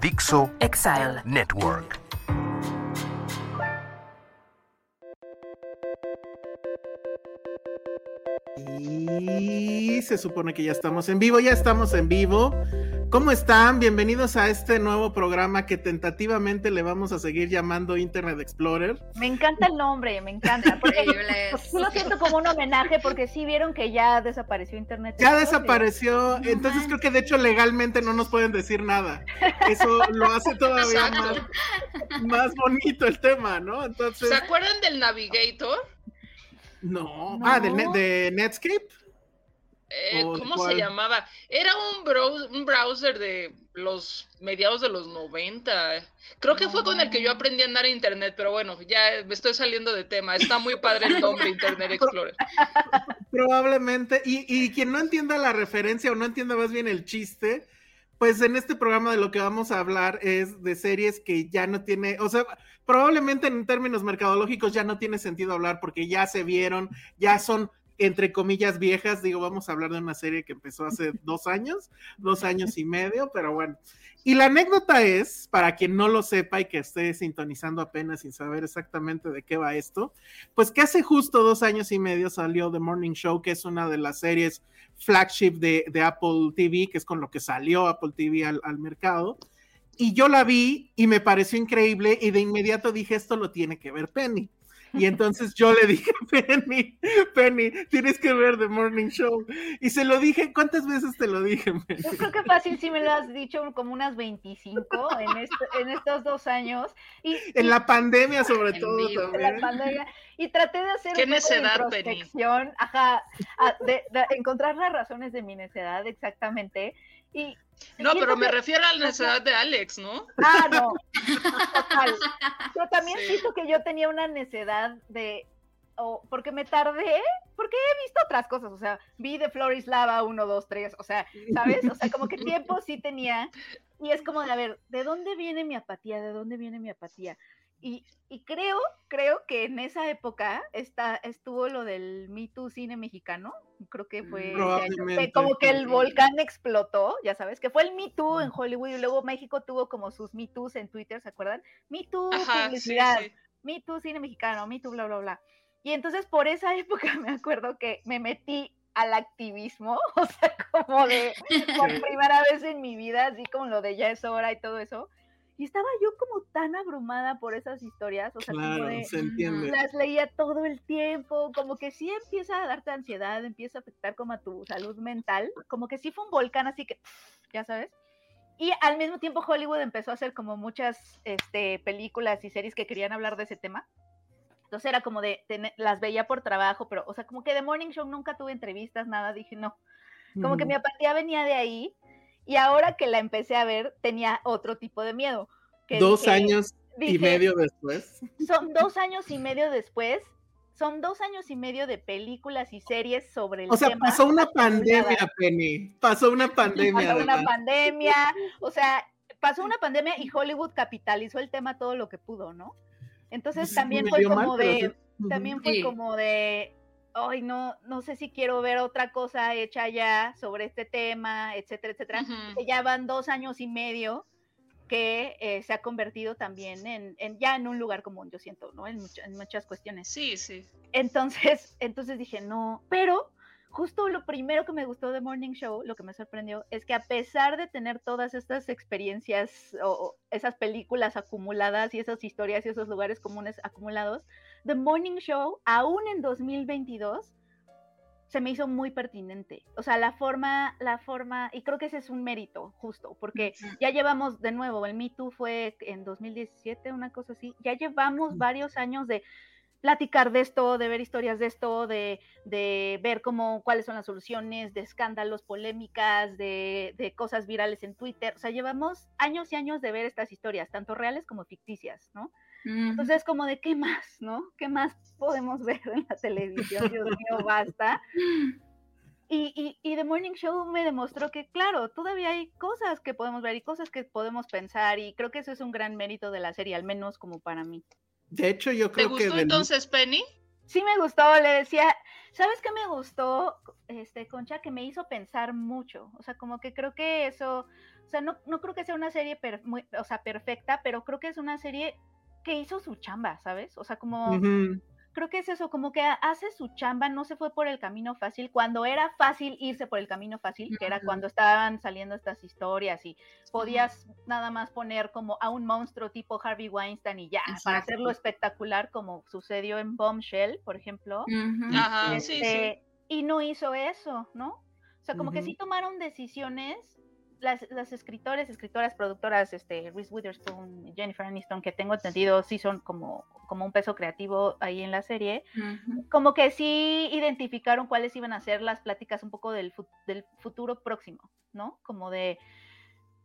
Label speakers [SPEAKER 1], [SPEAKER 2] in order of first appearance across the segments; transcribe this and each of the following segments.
[SPEAKER 1] Dixo
[SPEAKER 2] Exile.
[SPEAKER 1] Network.
[SPEAKER 3] Y se supone que ya estamos en vivo, ya estamos en vivo. ¿Cómo están? Bienvenidos a este nuevo programa que tentativamente le vamos a seguir llamando Internet Explorer.
[SPEAKER 4] Me encanta el nombre, me encanta. Porque, sí lo siento como un homenaje porque sí vieron que ya desapareció Internet.
[SPEAKER 3] Ya
[SPEAKER 4] Explorer.
[SPEAKER 3] desapareció, entonces creo que de hecho legalmente no nos pueden decir nada. Eso lo hace todavía más, más bonito el tema, ¿no? Entonces,
[SPEAKER 5] ¿Se acuerdan del Navigator?
[SPEAKER 3] No.
[SPEAKER 4] No.
[SPEAKER 3] Ah, de, Ne- de Netscape.
[SPEAKER 5] Eh,
[SPEAKER 3] ¿O
[SPEAKER 5] ¿Cómo
[SPEAKER 3] cuál?
[SPEAKER 5] se llamaba? Era un, browser, un browser de los mediados de los 90. Creo que fue con el que yo aprendí a andar en internet, pero bueno, ya me estoy saliendo de tema. Está muy padre el nombre Internet Explorer.
[SPEAKER 3] Probablemente, y, y quien no entienda la referencia o no entienda más bien el chiste, pues en este programa de lo que vamos a hablar es de series que ya no tiene, o sea, probablemente en términos mercadológicos ya no tiene sentido hablar porque ya se vieron, ya son entre comillas viejas, digo, vamos a hablar de una serie que empezó hace dos años, dos años y medio, pero bueno. Y la anécdota es, para quien no lo sepa y que esté sintonizando apenas sin saber exactamente de qué va esto, pues que hace justo dos años y medio salió The Morning Show, que es una de las series flagship de, de Apple TV, que es con lo que salió Apple TV al, al mercado. Y yo la vi y me pareció increíble y de inmediato dije, esto lo tiene que ver Penny. Y entonces yo le dije, Penny, Penny, tienes que ver The Morning Show. Y se lo dije, ¿cuántas veces te lo dije, Penny?
[SPEAKER 4] Yo creo que fácil sí me lo has dicho como unas 25 en, esto- en estos dos años. Y,
[SPEAKER 3] En la pandemia sobre todo
[SPEAKER 5] vivo.
[SPEAKER 4] en la
[SPEAKER 3] también.
[SPEAKER 4] pandemia. Y traté de hacer
[SPEAKER 5] Qué
[SPEAKER 4] un poco de
[SPEAKER 5] necedad, Penny.
[SPEAKER 4] introspección, ajá, a- de, de encontrar las razones de mi necedad exactamente. Y
[SPEAKER 5] No, pero me refiero a la necesidad de Alex, ¿no?
[SPEAKER 4] Ah, no. Total. Pero también
[SPEAKER 5] Sí.
[SPEAKER 4] siento que yo tenía una necedad de. o porque me tardé, porque he visto otras cosas, o sea, vi de Floris Lava 1, 2, 3, o sea, ¿sabes? O sea, como que tiempo sí tenía, y es como de, a ver, ¿de dónde viene mi apatía? ¿De dónde viene mi apatía? Y, y creo, creo que en esa época está, estuvo lo del Me Too cine mexicano, creo que fue que
[SPEAKER 3] Probablemente,
[SPEAKER 4] como que el volcán explotó, ya sabes, que fue el Me Too en Hollywood y luego México tuvo como sus Me Too's en Twitter, ¿se acuerdan? Me Too
[SPEAKER 5] Ajá, sí,
[SPEAKER 4] publicidad,
[SPEAKER 5] sí.
[SPEAKER 4] Me Too cine mexicano, Me Too bla, bla, bla. Y entonces por esa época me acuerdo que me metí al activismo, o sea, como de por primera vez en mi vida, así como lo de ya es hora y todo eso. Y estaba yo como tan abrumada por esas historias, o sea, como
[SPEAKER 3] Claro,
[SPEAKER 4] de,
[SPEAKER 3] se entiende.
[SPEAKER 4] las leía todo el tiempo, como que sí empieza a darte ansiedad, empieza a afectar como a tu salud mental, como que sí fue un volcán, así que, ya sabes. Y al mismo tiempo Hollywood empezó a hacer como muchas este, películas y series que querían hablar de ese tema. Entonces era como de, tener- las veía por trabajo, pero, o sea, como que de Morning Show nunca tuve entrevistas, nada, dije no. Como que
[SPEAKER 3] Mm.
[SPEAKER 4] mi apatía venía de ahí y ahora que la empecé a ver tenía otro tipo de miedo. que
[SPEAKER 3] Dos
[SPEAKER 4] dije-
[SPEAKER 3] años y medio después.
[SPEAKER 4] Son dos años y medio después, son dos años y medio de películas y series sobre el
[SPEAKER 3] O sea,
[SPEAKER 4] tema.
[SPEAKER 3] pasó una pandemia, Penny. Pasó una pandemia.
[SPEAKER 4] Pasó una pandemia, o sea, pasó una pandemia y Hollywood capitalizó el tema todo lo que pudo, ¿no? Entonces
[SPEAKER 3] Pues,
[SPEAKER 4] también fue como
[SPEAKER 3] mal,
[SPEAKER 4] de, también fue
[SPEAKER 5] Sí.
[SPEAKER 4] como de, ay, no, no sé si quiero ver otra cosa hecha ya sobre este tema, etcétera, etcétera.
[SPEAKER 5] Ujú.
[SPEAKER 4] Que ya van dos años y medio que eh, se ha convertido también en, en- ya en un lugar común, yo siento, ¿no? En, en muchas cuestiones.
[SPEAKER 5] Sí, sí.
[SPEAKER 4] Entonces, entonces dije, no, pero justo lo primero que me gustó de Morning Show, lo que me sorprendió, es que a pesar de tener todas estas experiencias o, esas películas acumuladas y esas historias y esos lugares comunes acumulados, The Morning Show, aún en 2022, se me hizo muy pertinente. O sea, la forma, la forma, y creo que ese es un mérito justo, porque ya llevamos de nuevo, el Me Too fue en 2017, una cosa así, ya llevamos varios años de platicar de esto, de ver historias de esto, de, ver cómo, cuáles son las soluciones, de escándalos, polémicas, de, de, cosas virales en Twitter. O sea, llevamos años y años de ver estas historias, tanto reales como ficticias, ¿no? Entonces, como de qué más, ¿no? ¿Qué más podemos ver en la televisión? Dios mío, basta. Y, y, y, The Morning Show me demostró que, claro, todavía hay cosas que podemos ver y cosas que podemos pensar, y creo que eso es un gran mérito de la serie, al menos como para mí.
[SPEAKER 3] De hecho, yo creo
[SPEAKER 5] que.
[SPEAKER 3] ¿Te
[SPEAKER 5] gustó entonces, Penny?
[SPEAKER 4] Sí, me gustó. Le decía, ¿sabes qué me gustó, este, Concha? Que me hizo pensar mucho. O sea, como que creo que eso. O sea, no, no creo que sea una serie muy, o sea, perfecta, pero creo que es una serie que hizo su chamba, ¿sabes? O sea, como creo que es eso, como que hace su chamba, no se fue por el camino fácil, cuando era fácil irse por el camino fácil, que era cuando estaban saliendo estas historias y podías nada más poner como a un monstruo tipo Harvey Weinstein y ya, para hacerlo espectacular, como sucedió en Bombshell, por ejemplo.
[SPEAKER 5] Ajá, sí, sí.
[SPEAKER 4] Este, y no hizo eso, ¿no? O sea, como que sí tomaron decisiones las, las, escritores, escritoras, productoras, este, Reese Witherspoon, Jennifer Aniston, que tengo entendido, sí son como, como un peso creativo ahí en la serie, como que sí identificaron cuáles iban a ser las pláticas un poco del, del futuro próximo, ¿no? Como de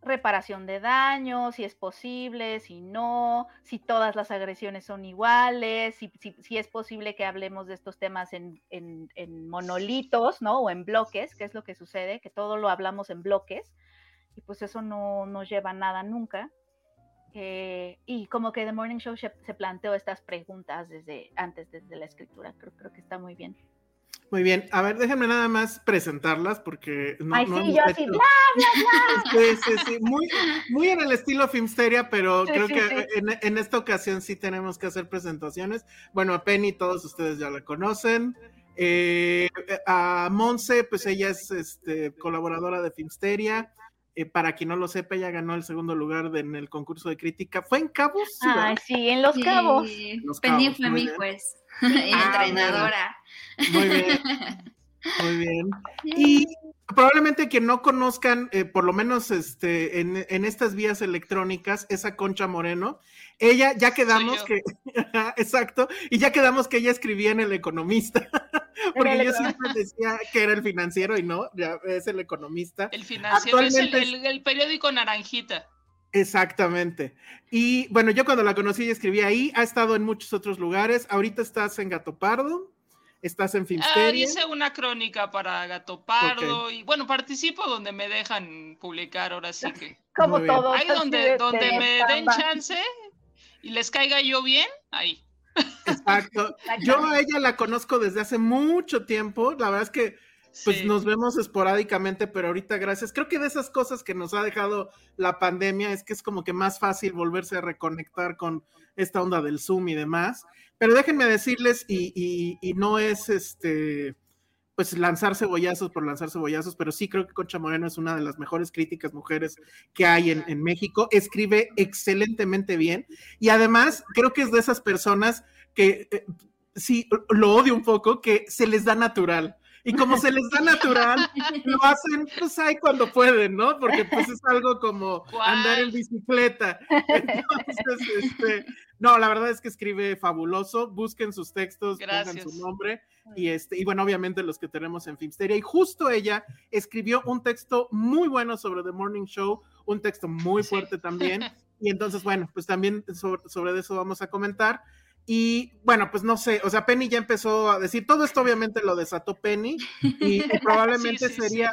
[SPEAKER 4] reparación de daños, si es posible, si no, si todas las agresiones son iguales, si, si, si es posible que hablemos de estos temas en, en, en, monolitos, ¿no? O en bloques, que es lo que sucede, que todo lo hablamos en bloques y pues eso no nos lleva a nada nunca. Eh, y como que The Morning Show se, planteó estas preguntas desde antes, desde la escritura. Creo, creo que está muy bien.
[SPEAKER 3] Muy bien, a ver, déjenme nada más presentarlas porque
[SPEAKER 4] no, Ay, sí, yo así, bla,
[SPEAKER 3] bla, bla. Sí, sí, sí, muy, muy en el estilo Filmsteria, pero creo que En, en, esta ocasión sí tenemos que hacer presentaciones. Bueno, a Penny todos ustedes ya la conocen. Eh, a Monse, pues ella es este, colaboradora de Filmsteria. Eh, para quien no lo sepa, ella ganó el segundo lugar en el concurso de crítica. ¿Fue en Cabos?
[SPEAKER 4] Ah, sí, en Los Cabos.
[SPEAKER 1] Los Penny fue mi juez y ah, entrenadora.
[SPEAKER 3] Muy bien. Muy bien. Y probablemente que no conozcan, eh, por lo menos este, en, en, estas vías electrónicas, esa Concha Moreno. Ella, ya quedamos que, exacto, y ya quedamos que ella escribía en El Economista, porque yo siempre decía que era el financiero y no, ya es el economista.
[SPEAKER 5] El financiero es el, el, periódico Naranjita.
[SPEAKER 3] Exactamente. Y bueno, yo cuando la conocí y escribí ahí, ha estado en muchos otros lugares. Ahorita estás en Gato Pardo estás en Filmsteria. Ah,
[SPEAKER 5] hice una crónica para Gato Pardo y bueno, participo donde me dejan publicar, ahora sí que.
[SPEAKER 4] Como todo.
[SPEAKER 5] Ahí donde, donde me den chance y les caiga yo bien, ahí.
[SPEAKER 3] Exacto. Yo a ella la conozco desde hace mucho tiempo. La verdad es que pues nos vemos esporádicamente, pero ahorita gracias. Creo que de esas cosas que nos ha dejado la pandemia es que es como que más fácil volverse a reconectar con esta onda del Zoom y demás. Pero déjenme decirles, y, y, no es este, pues lanzar cebollazos por lanzar cebollazos, pero sí creo que Concha Moreno es una de las mejores críticas mujeres que hay en, en México. Escribe excelentemente bien y además creo que es de esas personas que eh, sí lo odio un poco, que se les da natural y como se les da natural, lo hacen pues ahí cuando pueden, ¿no? Porque pues es algo como andar en bicicleta. Entonces, este, no, la verdad es que escribe fabuloso, busquen sus textos, pongan su nombre y este, y bueno, obviamente los que tenemos en Filmsteria. Y justo ella escribió un texto muy bueno sobre The Morning Show, un texto muy fuerte también. Y entonces, bueno, pues también sobre, sobre eso vamos a comentar. Y bueno, pues no sé, o sea, Penny ya empezó a decir, todo esto obviamente lo desató Penny y, probablemente sería,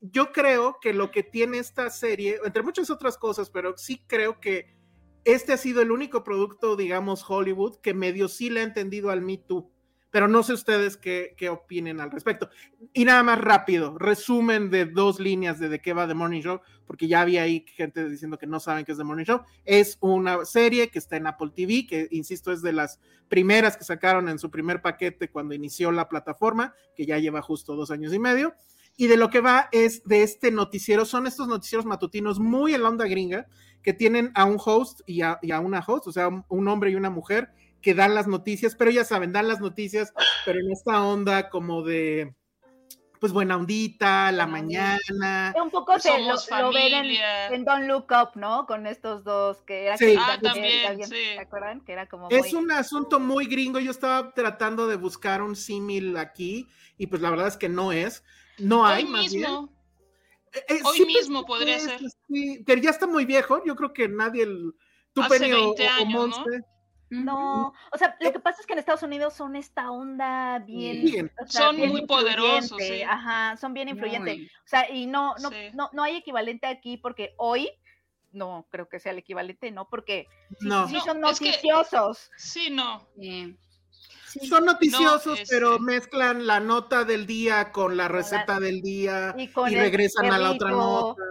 [SPEAKER 3] yo creo que lo que tiene esta serie, entre muchas otras cosas, pero sí creo que este ha sido el único producto, digamos, Hollywood que medio sí le ha entendido al Me Too. Pero no sé ustedes qué, qué opinen al respecto. Y nada más rápido, resumen de dos líneas de de qué va The Morning Show, porque ya había ahí gente diciendo que no saben qué es The Morning Show. Es una serie que está en Apple TV, que insisto es de las primeras que sacaron en su primer paquete cuando inició la plataforma, que ya lleva justo dos años y medio. Y de lo que va es de este noticiero, son estos noticieros matutinos muy en la onda gringa, que tienen a un host y a, y a una host, o sea, un, hombre y una mujer, que dan las noticias, pero ya saben, dan las noticias, pero en esta onda como de, pues buena ondita, la mañana.
[SPEAKER 4] Un poco se lo, lo ven en, en Don't Look Up, ¿no? Con estos dos que era
[SPEAKER 3] Sí.
[SPEAKER 4] que-
[SPEAKER 2] Ah, también, sí.
[SPEAKER 4] ¿Se acuerdan? Que era como
[SPEAKER 3] Es
[SPEAKER 4] muy-
[SPEAKER 3] un asunto muy gringo, yo estaba tratando de buscar un símil aquí y pues la verdad es que no es, no hay
[SPEAKER 2] Hoy
[SPEAKER 3] más bien.
[SPEAKER 2] mismo.
[SPEAKER 3] Eh, eh,
[SPEAKER 2] hoy
[SPEAKER 3] sí
[SPEAKER 2] mismo
[SPEAKER 3] pensé
[SPEAKER 2] podría
[SPEAKER 3] que
[SPEAKER 2] ser.
[SPEAKER 3] es, sí, pero ya está muy viejo, yo creo que nadie, el, tú
[SPEAKER 2] Hace
[SPEAKER 3] Penny o-
[SPEAKER 2] 20
[SPEAKER 3] o,
[SPEAKER 2] años, ¿no?
[SPEAKER 3] Monse,
[SPEAKER 4] No, o sea, lo que pasa es que en Estados Unidos son esta onda bien,
[SPEAKER 3] Bien.
[SPEAKER 4] o sea,
[SPEAKER 2] Son
[SPEAKER 4] bien
[SPEAKER 2] muy poderosos, sí.
[SPEAKER 4] Ajá, son bien influyentes.
[SPEAKER 1] Muy.
[SPEAKER 4] O sea, y no, no,
[SPEAKER 2] Sí.
[SPEAKER 4] no, no hay equivalente aquí porque hoy no creo que sea el equivalente, ¿no? Porque sí,
[SPEAKER 3] No.
[SPEAKER 4] sí
[SPEAKER 2] No,
[SPEAKER 4] son
[SPEAKER 2] es que-
[SPEAKER 4] noticiosos.
[SPEAKER 2] Sí, no.
[SPEAKER 1] Sí.
[SPEAKER 3] son noticiosos,
[SPEAKER 2] este-
[SPEAKER 3] pero mezclan la nota del día con la receta del día
[SPEAKER 4] Y con
[SPEAKER 3] y
[SPEAKER 4] el
[SPEAKER 3] regresan a la otra nota.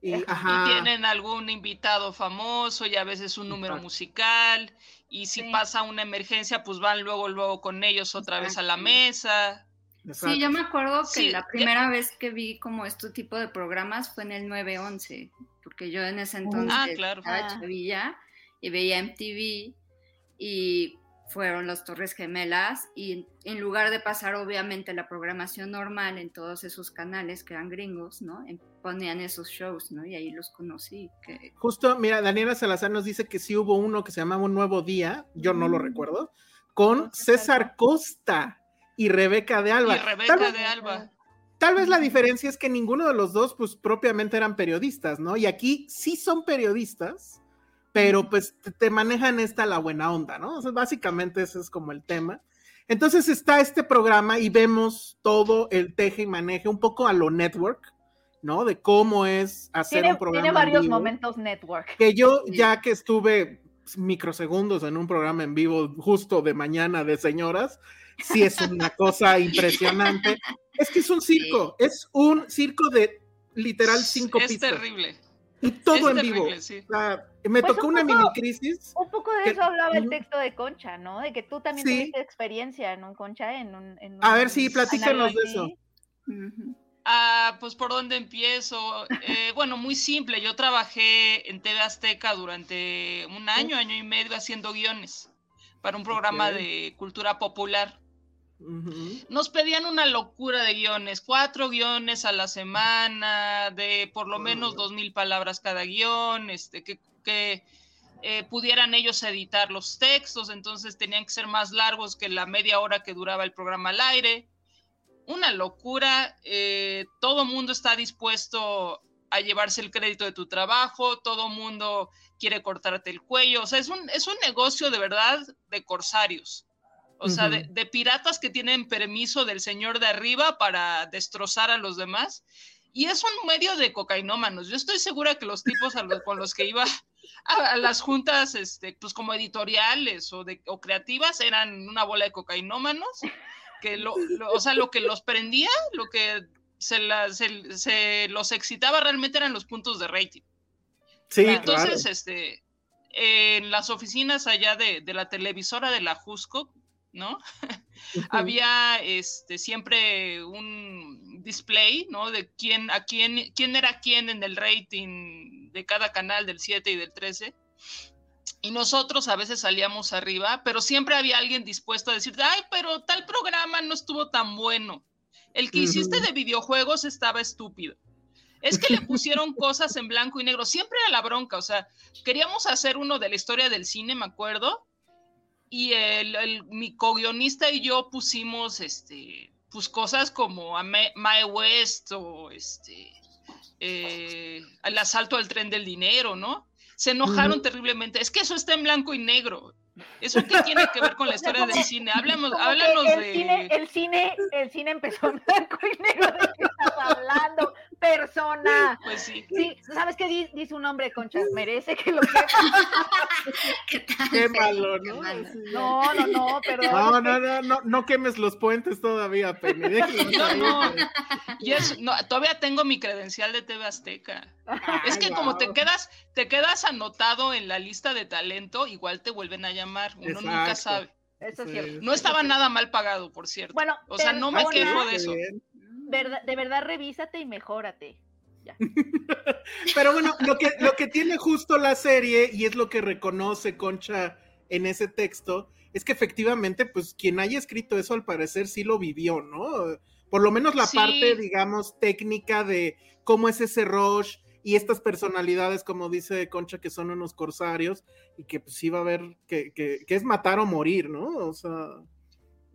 [SPEAKER 3] Y,
[SPEAKER 4] Ajá.
[SPEAKER 3] ajá.
[SPEAKER 2] Y tienen algún invitado famoso y a veces un número musical. Y si
[SPEAKER 4] Sí.
[SPEAKER 2] pasa una emergencia, pues van luego, luego con ellos otra vez a la mesa.
[SPEAKER 3] exacto.
[SPEAKER 1] Sí, yo me acuerdo que
[SPEAKER 2] Sí,
[SPEAKER 1] la
[SPEAKER 2] ya-
[SPEAKER 1] primera vez que vi como este tipo de programas fue en el 911, porque yo en ese entonces
[SPEAKER 2] Ah, claro.
[SPEAKER 1] estaba
[SPEAKER 4] Ah.
[SPEAKER 1] chavilla y veía MTV y fueron las Torres Gemelas y en, lugar de pasar obviamente la programación normal en todos esos canales que eran gringos, ¿no? Ponían esos shows, ¿no? Y ahí los conocí. Que,
[SPEAKER 3] Justo, mira, Daniela Salazar nos dice que sí hubo uno que se llamaba Un Nuevo Día, yo no lo
[SPEAKER 4] Mm.
[SPEAKER 3] recuerdo, con
[SPEAKER 4] César
[SPEAKER 3] Costa y Rebeca de Alba.
[SPEAKER 2] Y
[SPEAKER 3] Tal
[SPEAKER 2] Rebeca
[SPEAKER 3] vez-
[SPEAKER 2] de Alba.
[SPEAKER 3] Tal vez la diferencia es que ninguno de los dos, pues propiamente eran periodistas, ¿no? Y aquí sí son periodistas, pero pues te, manejan esta la buena onda, ¿no? O sea, básicamente ese es como el tema. Entonces está este programa y vemos todo el teje y maneje, un poco a lo network, ¿no? De cómo es hacer
[SPEAKER 4] Tiene,
[SPEAKER 3] un programa.
[SPEAKER 4] tiene
[SPEAKER 3] en
[SPEAKER 4] varios
[SPEAKER 3] vivo.
[SPEAKER 4] momentos network.
[SPEAKER 3] Que yo,
[SPEAKER 1] Sí.
[SPEAKER 3] ya que estuve microsegundos en un programa en vivo justo de mañana de señoras, sí es una cosa impresionante. Es que es un circo, es un circo de literal cinco
[SPEAKER 2] es
[SPEAKER 3] pisos.
[SPEAKER 2] terrible.
[SPEAKER 3] Y todo
[SPEAKER 2] es
[SPEAKER 3] en
[SPEAKER 2] terrible,
[SPEAKER 3] vivo.
[SPEAKER 2] sí.
[SPEAKER 3] O sea, me
[SPEAKER 4] Pues
[SPEAKER 3] tocó
[SPEAKER 4] un
[SPEAKER 3] una
[SPEAKER 4] poco-
[SPEAKER 3] mini crisis.
[SPEAKER 4] Un poco de
[SPEAKER 3] que-
[SPEAKER 4] eso hablaba el texto de Concha, ¿no? De que tú también
[SPEAKER 3] Sí.
[SPEAKER 4] tuviste experiencia en un Concha, en un... en
[SPEAKER 3] A ver, sí, platícanos de eso.
[SPEAKER 2] Ah, pues por dónde empiezo. Eh, bueno, muy simple. Yo trabajé en TV Azteca durante un año, año y medio haciendo guiones para un programa de cultura popular. Nos pedían una locura de guiones, cuatro guiones a la semana, de por lo menos dos mil palabras cada guion, este, que, que eh, pudieran ellos editar los textos, entonces tenían que ser más largos que la media hora que duraba el programa al aire. Una locura, eh, todo mundo está dispuesto a llevarse el crédito de tu trabajo, todo mundo quiere cortarte el cuello, o sea, es un, es un negocio de verdad de corsarios. O sea, de, de piratas que tienen permiso del señor de arriba para destrozar a los demás. Y es un medio de cocainómanos. Yo estoy segura que los tipos con los que iba a, a las juntas, este, pues como editoriales o, de, o creativas, eran una bola de cocainómanos. Que lo, lo- o sea, lo que los prendía, lo que se, la- se- se los excitaba realmente eran los puntos de rating.
[SPEAKER 3] Sí,
[SPEAKER 2] Entonces,
[SPEAKER 3] claro.
[SPEAKER 2] este, en las oficinas allá de, de la televisora de la Jusco, ¿no? Había este, siempre un display, ¿no? De quién, a quién, quién era quién en el rating de cada canal del 7 y del 13. Y nosotros a veces salíamos arriba, pero siempre había alguien dispuesto a decir, ay, pero tal programa no estuvo tan bueno. El que hiciste de videojuegos estaba estúpido. Es que le pusieron cosas en blanco y negro. Siempre era la bronca. O sea, queríamos hacer uno de la historia del cine, me acuerdo. Y el, el- mi co-guionista y yo pusimos este, pues cosas como a Mae West o este, eh, el asalto al tren del dinero, ¿no? Se enojaron terriblemente. Es que eso está en blanco y negro. ¿Eso qué tiene que ver con la historia del cine? Háblanos, háblanos
[SPEAKER 4] el
[SPEAKER 2] de...
[SPEAKER 4] Cine, el, cine, el cine empezó en blanco y negro. ¿De qué estás hablando? Cabrona.
[SPEAKER 2] Pues sí.
[SPEAKER 4] Sí, ¿sabes qué di- dice un hombre, Concha? Merece que lo.
[SPEAKER 1] ¿Qué tal?
[SPEAKER 3] Qué malo,
[SPEAKER 1] qué
[SPEAKER 3] ¿no?
[SPEAKER 4] No, no, no, perdón.
[SPEAKER 3] No, no, no, no, no quemes los puentes todavía, Penny.
[SPEAKER 2] No, no.
[SPEAKER 3] pero-
[SPEAKER 2] Y es, no, todavía tengo mi credencial de TV Azteca. Es
[SPEAKER 3] Ay,
[SPEAKER 2] que como te quedas, te quedas anotado en la lista de talento, igual te vuelven a llamar. Uno nunca
[SPEAKER 3] Exacto.
[SPEAKER 2] sabe.
[SPEAKER 4] Eso es
[SPEAKER 3] Sí,
[SPEAKER 4] cierto.
[SPEAKER 2] No estaba nada mal pagado, por cierto.
[SPEAKER 4] Bueno,
[SPEAKER 2] O sea, no me quejo de eso.
[SPEAKER 3] Bien.
[SPEAKER 4] Verdad- de verdad, revísate y mejórate.
[SPEAKER 3] Pero bueno, lo que, lo que tiene justo la serie, y es lo que reconoce Concha en ese texto, es que efectivamente, pues quien haya escrito eso al parecer sí lo vivió, ¿no? Por lo menos la
[SPEAKER 2] Sí.
[SPEAKER 3] parte, digamos, técnica de cómo es ese rush y estas personalidades, como dice Concha, que son unos corsarios y que pues sí va a haber, que, que, que es matar o morir, ¿no? O sea...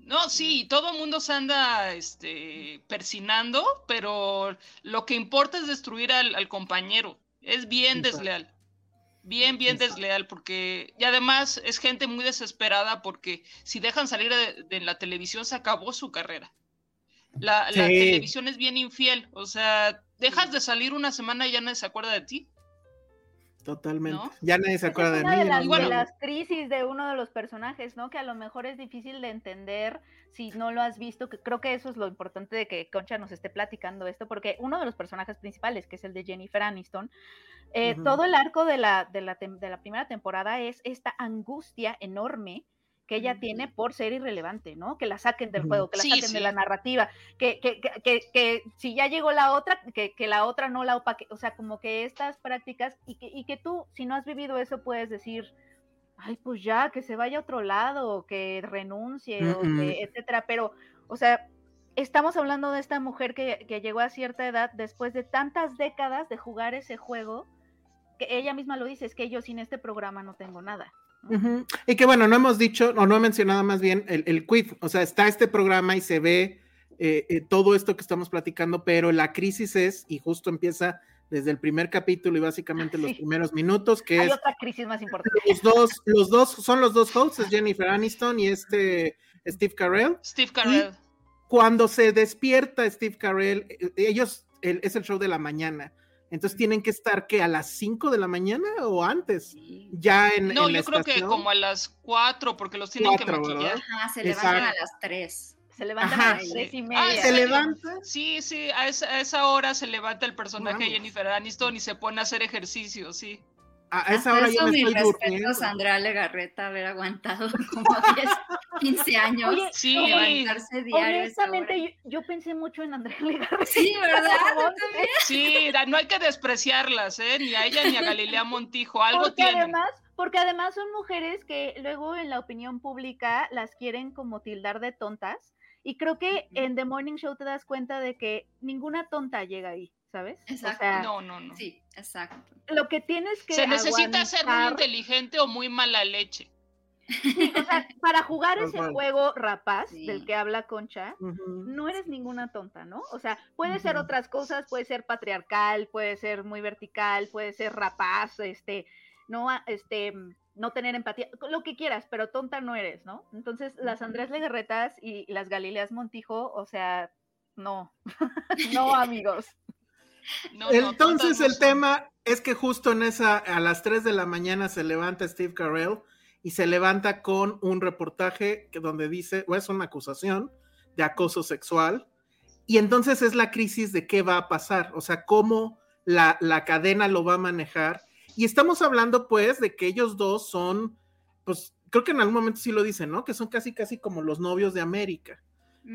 [SPEAKER 2] No, sí, todo el mundo se anda este, persinando, pero lo que importa es destruir al, al compañero. Es bien
[SPEAKER 3] Exacto.
[SPEAKER 2] desleal. Bien, bien
[SPEAKER 3] Exacto.
[SPEAKER 2] desleal, porque. Y además es gente muy desesperada porque si dejan salir de, de la televisión se acabó su carrera. La, la televisión es bien infiel, o sea, dejas de salir una semana y ya nadie se acuerda de ti.
[SPEAKER 3] Totalmente.
[SPEAKER 2] ¿No?
[SPEAKER 3] Ya nadie se
[SPEAKER 4] Esa
[SPEAKER 3] acuerda
[SPEAKER 4] es
[SPEAKER 3] de
[SPEAKER 4] una
[SPEAKER 3] mí.
[SPEAKER 4] de
[SPEAKER 3] ¿no?
[SPEAKER 4] las, de las crisis de uno de los personajes, ¿no? Que a lo mejor es difícil de entender si no lo has visto, que creo que eso es lo importante de que Concha nos esté platicando esto, porque uno de los personajes principales, que es el de Jennifer Aniston, eh, todo el arco de la, de, la tem- de la primera temporada es esta angustia enorme que ella tiene por ser irrelevante, ¿no? Que la saquen del juego, que la
[SPEAKER 2] Sí,
[SPEAKER 4] saquen de la narrativa, que, que, que, que, que si ya llegó la otra, que, que la otra no la opaque, o sea, como que estas prácticas y que, y que tú, si no has vivido eso, puedes decir, ay, pues ya, que se vaya a otro lado, que renuncie,
[SPEAKER 3] Mm,
[SPEAKER 4] que, etcétera, pero, o sea, estamos hablando de esta mujer que, que llegó a cierta edad después de tantas décadas de jugar ese juego, que ella misma lo dice, es que yo sin este programa no tengo nada.
[SPEAKER 3] Y que bueno, no hemos dicho, o no he mencionado más bien el, el quid, o sea, está este programa y se ve eh, eh, todo esto que estamos platicando, pero la crisis es, y justo empieza desde el primer capítulo y básicamente los primeros minutos, que
[SPEAKER 4] Hay
[SPEAKER 3] es
[SPEAKER 4] otra crisis más importante.
[SPEAKER 3] los dos, los dos, son los dos hosts, es Jennifer Aniston y este Steve Carell.
[SPEAKER 2] Steve Carell.
[SPEAKER 3] Cuando se despierta Steve Carell, eh, ellos, el- es el show de la mañana, entonces tienen que estar que a las 5 de la mañana o antes, ya en,
[SPEAKER 2] No,
[SPEAKER 3] en la
[SPEAKER 2] yo creo que como a las cuatro, porque los tienen que maquillar.
[SPEAKER 3] ¿verdad?
[SPEAKER 1] Ajá, se levantan
[SPEAKER 3] Exacto.
[SPEAKER 1] a las 3.
[SPEAKER 4] Se levantan
[SPEAKER 3] Ajá.
[SPEAKER 4] a las tres y
[SPEAKER 2] Ah,
[SPEAKER 4] media.
[SPEAKER 3] se
[SPEAKER 2] serio?
[SPEAKER 3] levanta
[SPEAKER 2] Sí, sí, a esa, a esa hora se levanta el personaje de
[SPEAKER 3] Vamos.
[SPEAKER 2] Jennifer Aniston y se pone a hacer ejercicio, sí.
[SPEAKER 3] A a esa hora yo
[SPEAKER 1] eso
[SPEAKER 3] me
[SPEAKER 1] mis
[SPEAKER 3] estoy
[SPEAKER 1] respetos
[SPEAKER 3] durmiendo.
[SPEAKER 1] a Andrea Legarreta haber aguantado como 10, 15 años.
[SPEAKER 4] Oye,
[SPEAKER 2] Sí,
[SPEAKER 1] levantarse diario.
[SPEAKER 4] Honestamente, yo, yo pensé mucho en Andrea Legarreta.
[SPEAKER 1] Sí, ¿verdad?
[SPEAKER 2] Sí, no hay que despreciarlas, ¿eh? Ni a ella ni a Galilea Montijo, algo
[SPEAKER 4] porque
[SPEAKER 2] tienen.
[SPEAKER 4] además, porque además son mujeres que luego en la opinión pública las quieren como tildar de tontas. Y creo que en The Morning Show te das cuenta de que ninguna tonta llega ahí, ¿sabes?
[SPEAKER 1] Exacto.
[SPEAKER 4] O sea,
[SPEAKER 2] No, no, no.
[SPEAKER 1] Sí, exacto.
[SPEAKER 4] lo que tienes que
[SPEAKER 2] Se necesita ser muy inteligente o muy mala leche.
[SPEAKER 4] Sí, o sea, para jugar ese juego rapaz
[SPEAKER 1] Sí.
[SPEAKER 4] del que habla Concha, no eres ninguna tonta, ¿no? O sea, puede ser otras cosas, puede ser patriarcal, puede ser muy vertical, puede ser rapaz, este, no, este, no tener empatía, lo que quieras, pero tonta no eres, ¿no? Entonces, las Andrés Legarretas y las Galileas Montijo, o sea, no, no, amigos.
[SPEAKER 2] No,
[SPEAKER 3] Entonces
[SPEAKER 2] no
[SPEAKER 3] el tema es que justo en esa, a las 3 de la mañana se levanta Steve Carell y se levanta con un reportaje que donde dice, o es una acusación de acoso sexual, y entonces es la crisis de qué va a pasar, o sea, cómo la, la cadena lo va a manejar. Y estamos hablando pues de que ellos dos son, pues creo que en algún momento sí lo dicen, ¿no? Que son casi, casi como los novios de América.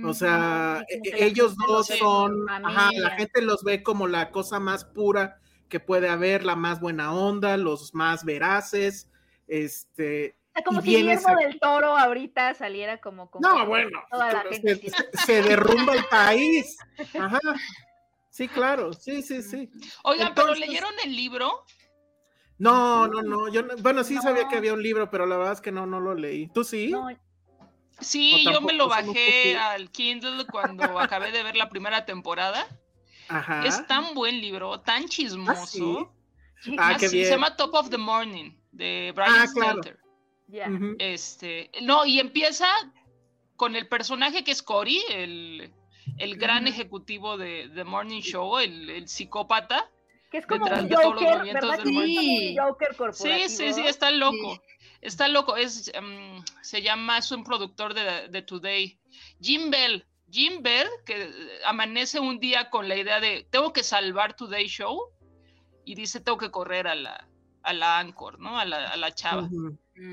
[SPEAKER 3] O sea, e-
[SPEAKER 4] la
[SPEAKER 3] ellos dos son, ajá, la gente los ve como la cosa más pura que puede haber, la más buena onda, los más veraces, este,
[SPEAKER 4] O sea, como
[SPEAKER 3] y
[SPEAKER 4] si Guillermo
[SPEAKER 3] esa-
[SPEAKER 4] del Toro ahorita saliera como
[SPEAKER 3] no, bueno,
[SPEAKER 4] toda la gente
[SPEAKER 3] se, se- derrumba el país, ajá, sí, claro, sí, sí, sí,
[SPEAKER 2] Oigan, pero ¿leyeron el libro?
[SPEAKER 3] no, no, no, yo, no- bueno, sí sabía que había un libro, pero la verdad es que no, no lo leí, ¿tú sí?
[SPEAKER 4] No,
[SPEAKER 2] Sí, yo me lo bajé al Kindle cuando acabé de ver la primera temporada.
[SPEAKER 3] Ajá,
[SPEAKER 2] Es tan buen libro, tan
[SPEAKER 3] ¿Ah,
[SPEAKER 2] chismoso.
[SPEAKER 3] sí?
[SPEAKER 4] sí,
[SPEAKER 3] Ah,
[SPEAKER 2] Ah,
[SPEAKER 3] qué
[SPEAKER 2] sí,
[SPEAKER 3] bien.
[SPEAKER 2] Se llama Top of the Morning, de Brian
[SPEAKER 3] Ah, claro.
[SPEAKER 2] Stelter. Este, no, y empieza con el personaje que es Cory, el,
[SPEAKER 5] el gran ejecutivo de The Morning Show, el, el psicópata.
[SPEAKER 4] Que es como
[SPEAKER 5] detrás
[SPEAKER 4] un
[SPEAKER 5] de todos los
[SPEAKER 4] Joker,
[SPEAKER 5] movimientos
[SPEAKER 4] ¿verdad? como un Joker corporativo.
[SPEAKER 5] Sí, sí, sí, está loco. Está loco. Es, em, se llama, es un productor de, de Today. Jim Bell. Jim Bell, que amanece un día con la idea de, tengo que salvar Today Show. Y dice, tengo que correr a la, a la Anchor, ¿no? A la, a la chava.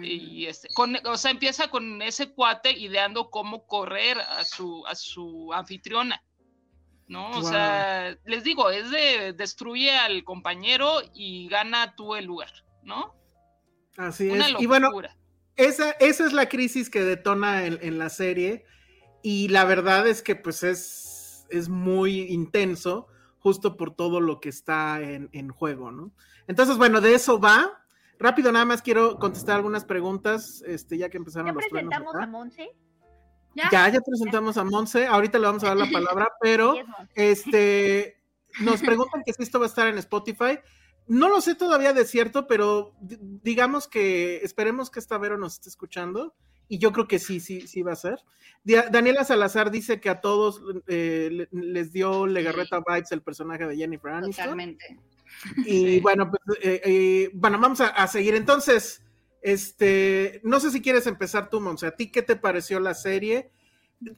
[SPEAKER 5] Y este, con, o sea, empieza con ese cuate ideando cómo correr a su, a su anfitriona. ¿No? O
[SPEAKER 3] Wow.
[SPEAKER 5] sea, les digo, es de destruye al compañero y gana tú el lugar, ¿no?
[SPEAKER 3] Así
[SPEAKER 5] Una
[SPEAKER 3] es.
[SPEAKER 5] locura.
[SPEAKER 3] Y bueno, esa, esa es la crisis que detona en, en la serie. Y la verdad es que pues es, es muy intenso, justo por todo lo que está en, en juego, ¿no? Entonces, bueno, de eso va. Rápido, nada más quiero contestar algunas preguntas, este, ya que empezaron
[SPEAKER 4] ¿Ya
[SPEAKER 3] los
[SPEAKER 4] presentamos a Monse?
[SPEAKER 1] ¿Ya?
[SPEAKER 3] Ya, ya presentamos a Monse, ahorita le vamos a dar la palabra, pero
[SPEAKER 4] Sí, es Monse.
[SPEAKER 3] este nos preguntan que si esto va a estar en Spotify. No lo sé todavía de cierto, pero di- digamos que esperemos que esta Vero nos esté escuchando. Y yo creo que sí, sí, sí va a ser. Daniela Salazar dice que a todos eh, le- les dio Legarreta vibes el personaje de Jennifer Aniston.
[SPEAKER 1] Totalmente.
[SPEAKER 3] Y
[SPEAKER 5] Sí.
[SPEAKER 3] bueno, pues, eh, eh, bueno, vamos a, a seguir. Entonces, este, no sé si quieres empezar tú, Monse. ¿A ti qué te pareció la serie?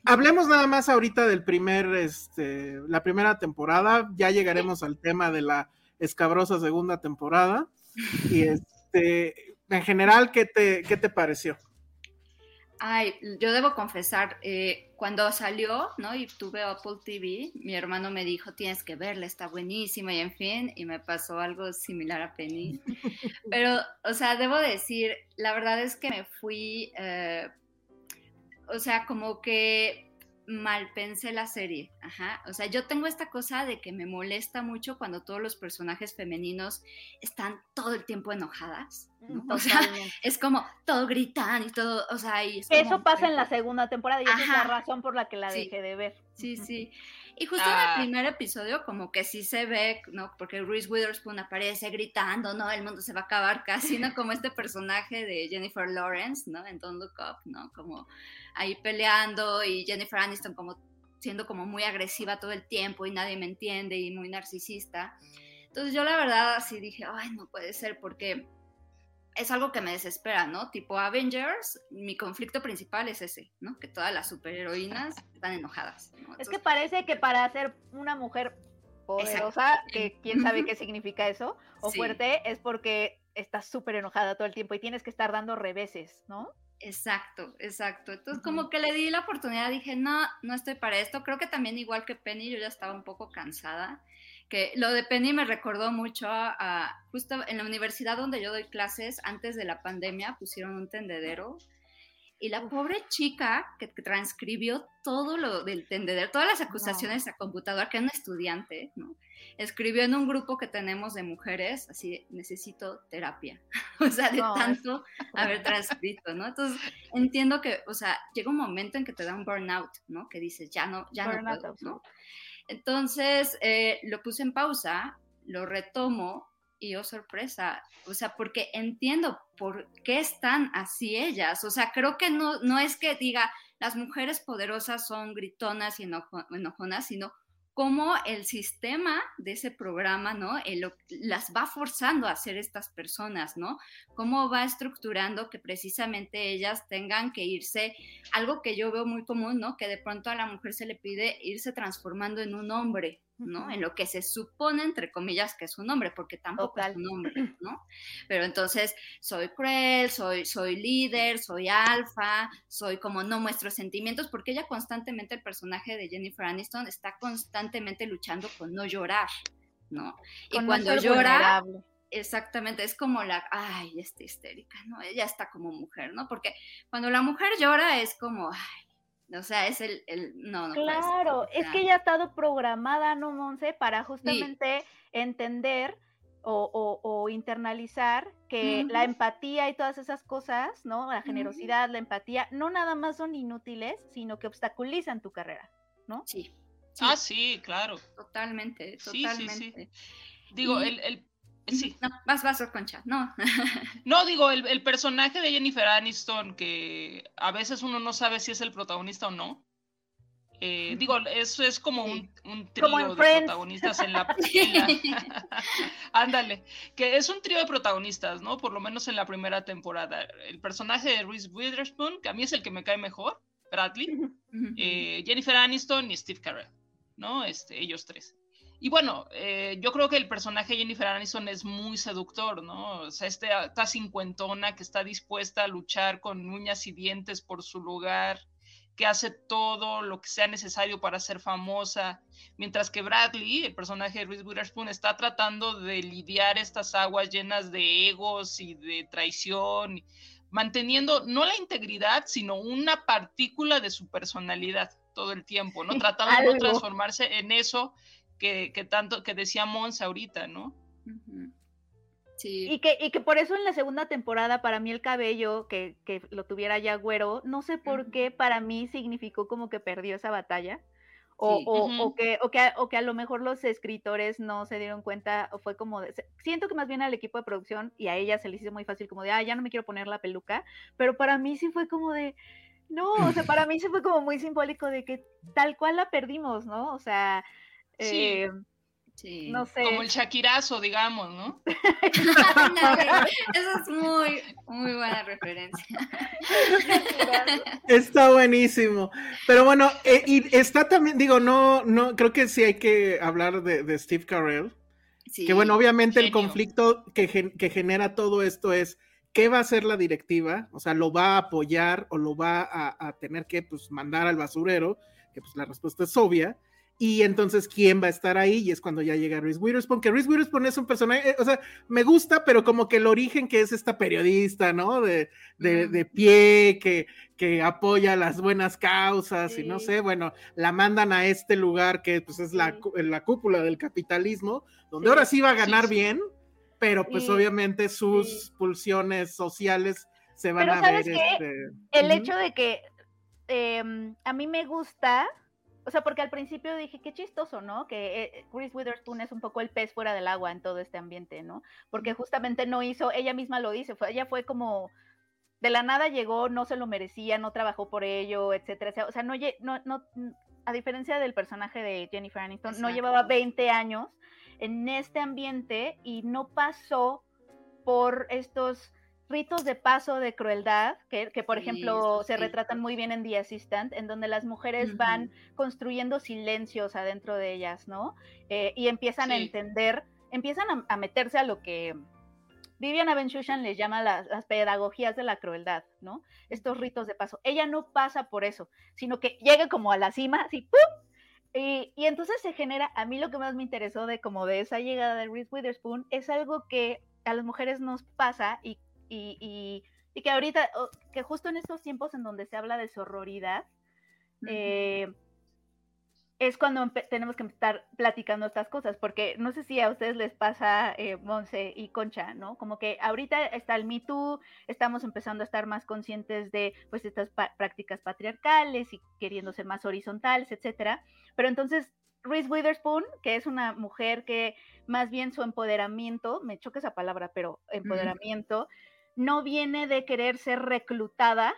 [SPEAKER 3] Hablemos nada más ahorita del primer, este, la primera temporada. Ya llegaremos al tema de la escabrosa segunda temporada. Y este, en general, ¿qué te, qué te pareció?
[SPEAKER 1] Ay, yo debo confesar, eh, cuando salió, ¿no? Y tuve Apple TV, mi hermano me dijo, tienes que verla, está buenísima y en fin, y me pasó algo similar a Penny. Pero, o sea, debo decir, la verdad es que me fui, eh, o sea, como que mal pensé la serie, ajá. O sea, yo tengo esta cosa de que me molesta mucho cuando todos los personajes femeninos están todo el tiempo enojadas. ¿no? O sea, es como todo gritan y todo, o sea, y es
[SPEAKER 4] Que
[SPEAKER 1] como-
[SPEAKER 4] Eso pasa en la segunda temporada y esa es la razón por la que la
[SPEAKER 1] Sí.
[SPEAKER 4] dejé de ver.
[SPEAKER 1] Sí, sí. Y justo
[SPEAKER 5] Ah.
[SPEAKER 1] en el primer episodio, como que sí se ve, ¿no? Porque Reese Witherspoon aparece gritando, ¿no? El mundo se va a acabar casi, ¿no? Como este personaje de Jennifer Lawrence, ¿no? En Don't Look Up, ¿no? Como ahí peleando y Jennifer Aniston como siendo como muy agresiva todo el tiempo y nadie me entiende y muy narcisista. Entonces yo la verdad así dije, ay, no puede ser porque es algo que me desespera, ¿no? Tipo Avengers, mi conflicto principal es ese, ¿no? Que todas las superheroínas están enojadas. ¿no?
[SPEAKER 4] Es que parece que para ser una mujer poderosa, que quién sabe qué significa eso, o
[SPEAKER 1] Sí.
[SPEAKER 4] fuerte, es porque estás súper enojada todo el tiempo y tienes que estar dando reveses, ¿no?
[SPEAKER 1] Exacto, exacto. Entonces, como que le di la oportunidad, dije, no, no estoy para esto. Creo que también igual que Penny, yo ya estaba un poco cansada. Que lo de Penny me recordó mucho a, a- justo en la universidad donde yo doy clases, antes de la pandemia, pusieron un tendedero. Y la pobre chica que, que transcribió todo lo del tendedero, todas las acusaciones a computadora, que era una estudiante, ¿no? Escribió en un grupo que tenemos de mujeres, así, necesito terapia. o sea, de
[SPEAKER 4] No,
[SPEAKER 1] tanto haber transcrito, ¿no? Entonces, entiendo que, o sea, llega un momento en que te da un burnout, ¿no? Que dices, ya no, ya no
[SPEAKER 4] Burnout,
[SPEAKER 1] puedo, ¿no? Entonces, eh, lo puse en pausa, lo retomo y, oh, sorpresa, o sea, porque entiendo por qué están así ellas, o sea, creo que no, no es que diga, las mujeres poderosas son gritonas y enojo- enojonas, sino cómo el sistema de ese programa, ¿no? El las va forzando a ser estas personas, ¿no? Cómo va estructurando que precisamente ellas tengan que irse, algo que yo veo muy común, ¿no? Que de pronto a la mujer se le pide irse transformando en un hombre, ¿no? En lo que se supone, entre comillas, que es un hombre, porque tampoco
[SPEAKER 4] Total.
[SPEAKER 1] es un hombre, ¿no? Pero entonces soy cruel, soy, soy líder, soy alfa, soy como no muestro sentimientos, porque ella constantemente, el personaje de Jennifer Aniston, está constantemente luchando con no llorar, ¿no? Y
[SPEAKER 4] Con
[SPEAKER 1] cuando llora,
[SPEAKER 4] vulnerable.
[SPEAKER 1] exactamente, es como la, ay, está histérica, ¿no? Ella está como mujer, ¿no? Porque cuando la mujer llora es como, ay, o sea, es el, el no, no
[SPEAKER 4] Claro, es que ella ha estado programada, ¿no, Monse? Para justamente entender o, o- o internalizar que la empatía y todas esas cosas, ¿no? La generosidad, la empatía, no nada más son inútiles, sino que obstaculizan tu carrera, ¿no?
[SPEAKER 1] Sí, sí,
[SPEAKER 5] Ah, sí, claro.
[SPEAKER 1] totalmente,
[SPEAKER 5] Sí, sí, sí.
[SPEAKER 1] totalmente.
[SPEAKER 5] Digo,
[SPEAKER 1] Y-
[SPEAKER 5] el, el- sí.
[SPEAKER 1] No, vas, vas, Concha, no.
[SPEAKER 5] No, digo, el, el personaje de Jennifer Aniston, que a veces uno no sabe si es el protagonista o no,
[SPEAKER 2] Eh, digo, eso es como un, trío de protagonistas en la... Ándale, que es un trío de protagonistas, ¿no? Por lo menos en la primera temporada. El personaje de Reese Witherspoon, que a mí es el que me cae mejor, Bradley, eh, Jennifer Aniston y Steve Carell, ¿no? Este, ellos tres. Y bueno, eh, yo creo que el personaje de Jennifer Aniston es muy seductor, ¿no? O sea, este, esta cincuentona que está dispuesta a luchar con uñas y dientes por su lugar, que hace todo lo que sea necesario para ser famosa, mientras que Bradley, el personaje de Reese Witherspoon, está tratando de lidiar estas aguas llenas de egos y de traición, manteniendo no la integridad, sino una partícula de su personalidad todo el tiempo, ¿no? Tratando de no transformarse en eso que, tanto que decía Mons ahorita, ¿no?
[SPEAKER 4] Y, que, y que por eso en la segunda temporada, para mí el cabello, que, que lo tuviera ya güero, no sé por qué para mí significó como que perdió esa batalla. O, o, que, o, que, o que a lo mejor los escritores no se dieron cuenta, o fue como, siento que más bien al equipo de producción y a ella se les hizo muy fácil como de, ah, ya no me quiero poner la peluca, pero para mí sí fue como de, no, o sea, para mí sí fue como muy simbólico de que tal cual la perdimos, ¿no? O sea, eh, no sé.
[SPEAKER 2] Como el Shakirazo, digamos, ¿no?
[SPEAKER 1] Eso es muy, muy buena referencia.
[SPEAKER 3] Está buenísimo. Pero bueno, eh, y está también, digo, no, no, creo que sí hay que hablar de, Steve Carell. que bueno, obviamente el conflicto que, que genera todo esto es ¿qué va a hacer la directiva? O sea, ¿lo va a apoyar o lo va a, a, tener que pues, mandar al basurero? Que pues la respuesta es obvia. Y entonces, ¿quién va a estar ahí? Y es cuando ya llega Reese Witherspoon, que Reese Witherspoon es un personaje, eh, o sea, me gusta, pero como que el origen que es esta periodista, ¿no? De, de, pie, que, que apoya las buenas causas y no sé, bueno, la mandan a este lugar que pues es la, la cúpula del capitalismo, donde ahora sí va a ganar bien, pero pues obviamente sus pulsiones sociales se van a ver. Este...
[SPEAKER 4] El hecho de que em, a mí me gusta o sea, porque al principio dije, qué chistoso, ¿no? Que eh, Chris Witherspoon es un poco el pez fuera del agua en todo este ambiente, ¿no? Porque justamente no hizo, ella misma lo dice, fue, ella fue como, de la nada llegó, no se lo merecía, no trabajó por ello, etcétera. O sea, no, no, no a diferencia del personaje de Jennifer Aniston, no llevaba 20 años en este ambiente y no pasó por estos ritos de paso de crueldad, que, por ejemplo se retratan muy bien en The Assistant, en donde las mujeres van construyendo silencios adentro de ellas, ¿no? Eh, y empiezan a entender, empiezan a, meterse a lo que Viviana Benchushan les llama las, pedagogías de la crueldad, ¿no? Estos ritos de paso. Ella no pasa por eso, sino que llega como a la cima, así, ¡pum! Y, y, entonces se genera, a mí lo que más me interesó de como de esa llegada de Reese Witherspoon es algo que a las mujeres nos pasa y y, que ahorita, que justo en estos tiempos en donde se habla de sororidad, eh, es cuando tenemos que estar platicando estas cosas, porque no sé si a ustedes les pasa, eh, Monse y Concha, ¿no? Como que ahorita está el Me Too, estamos empezando a estar más conscientes de pues estas prácticas patriarcales y queriendo ser más horizontales, etcétera. Pero entonces Reese Witherspoon, que es una mujer que más bien su empoderamiento, me choca esa palabra, pero empoderamiento, no viene de querer ser reclutada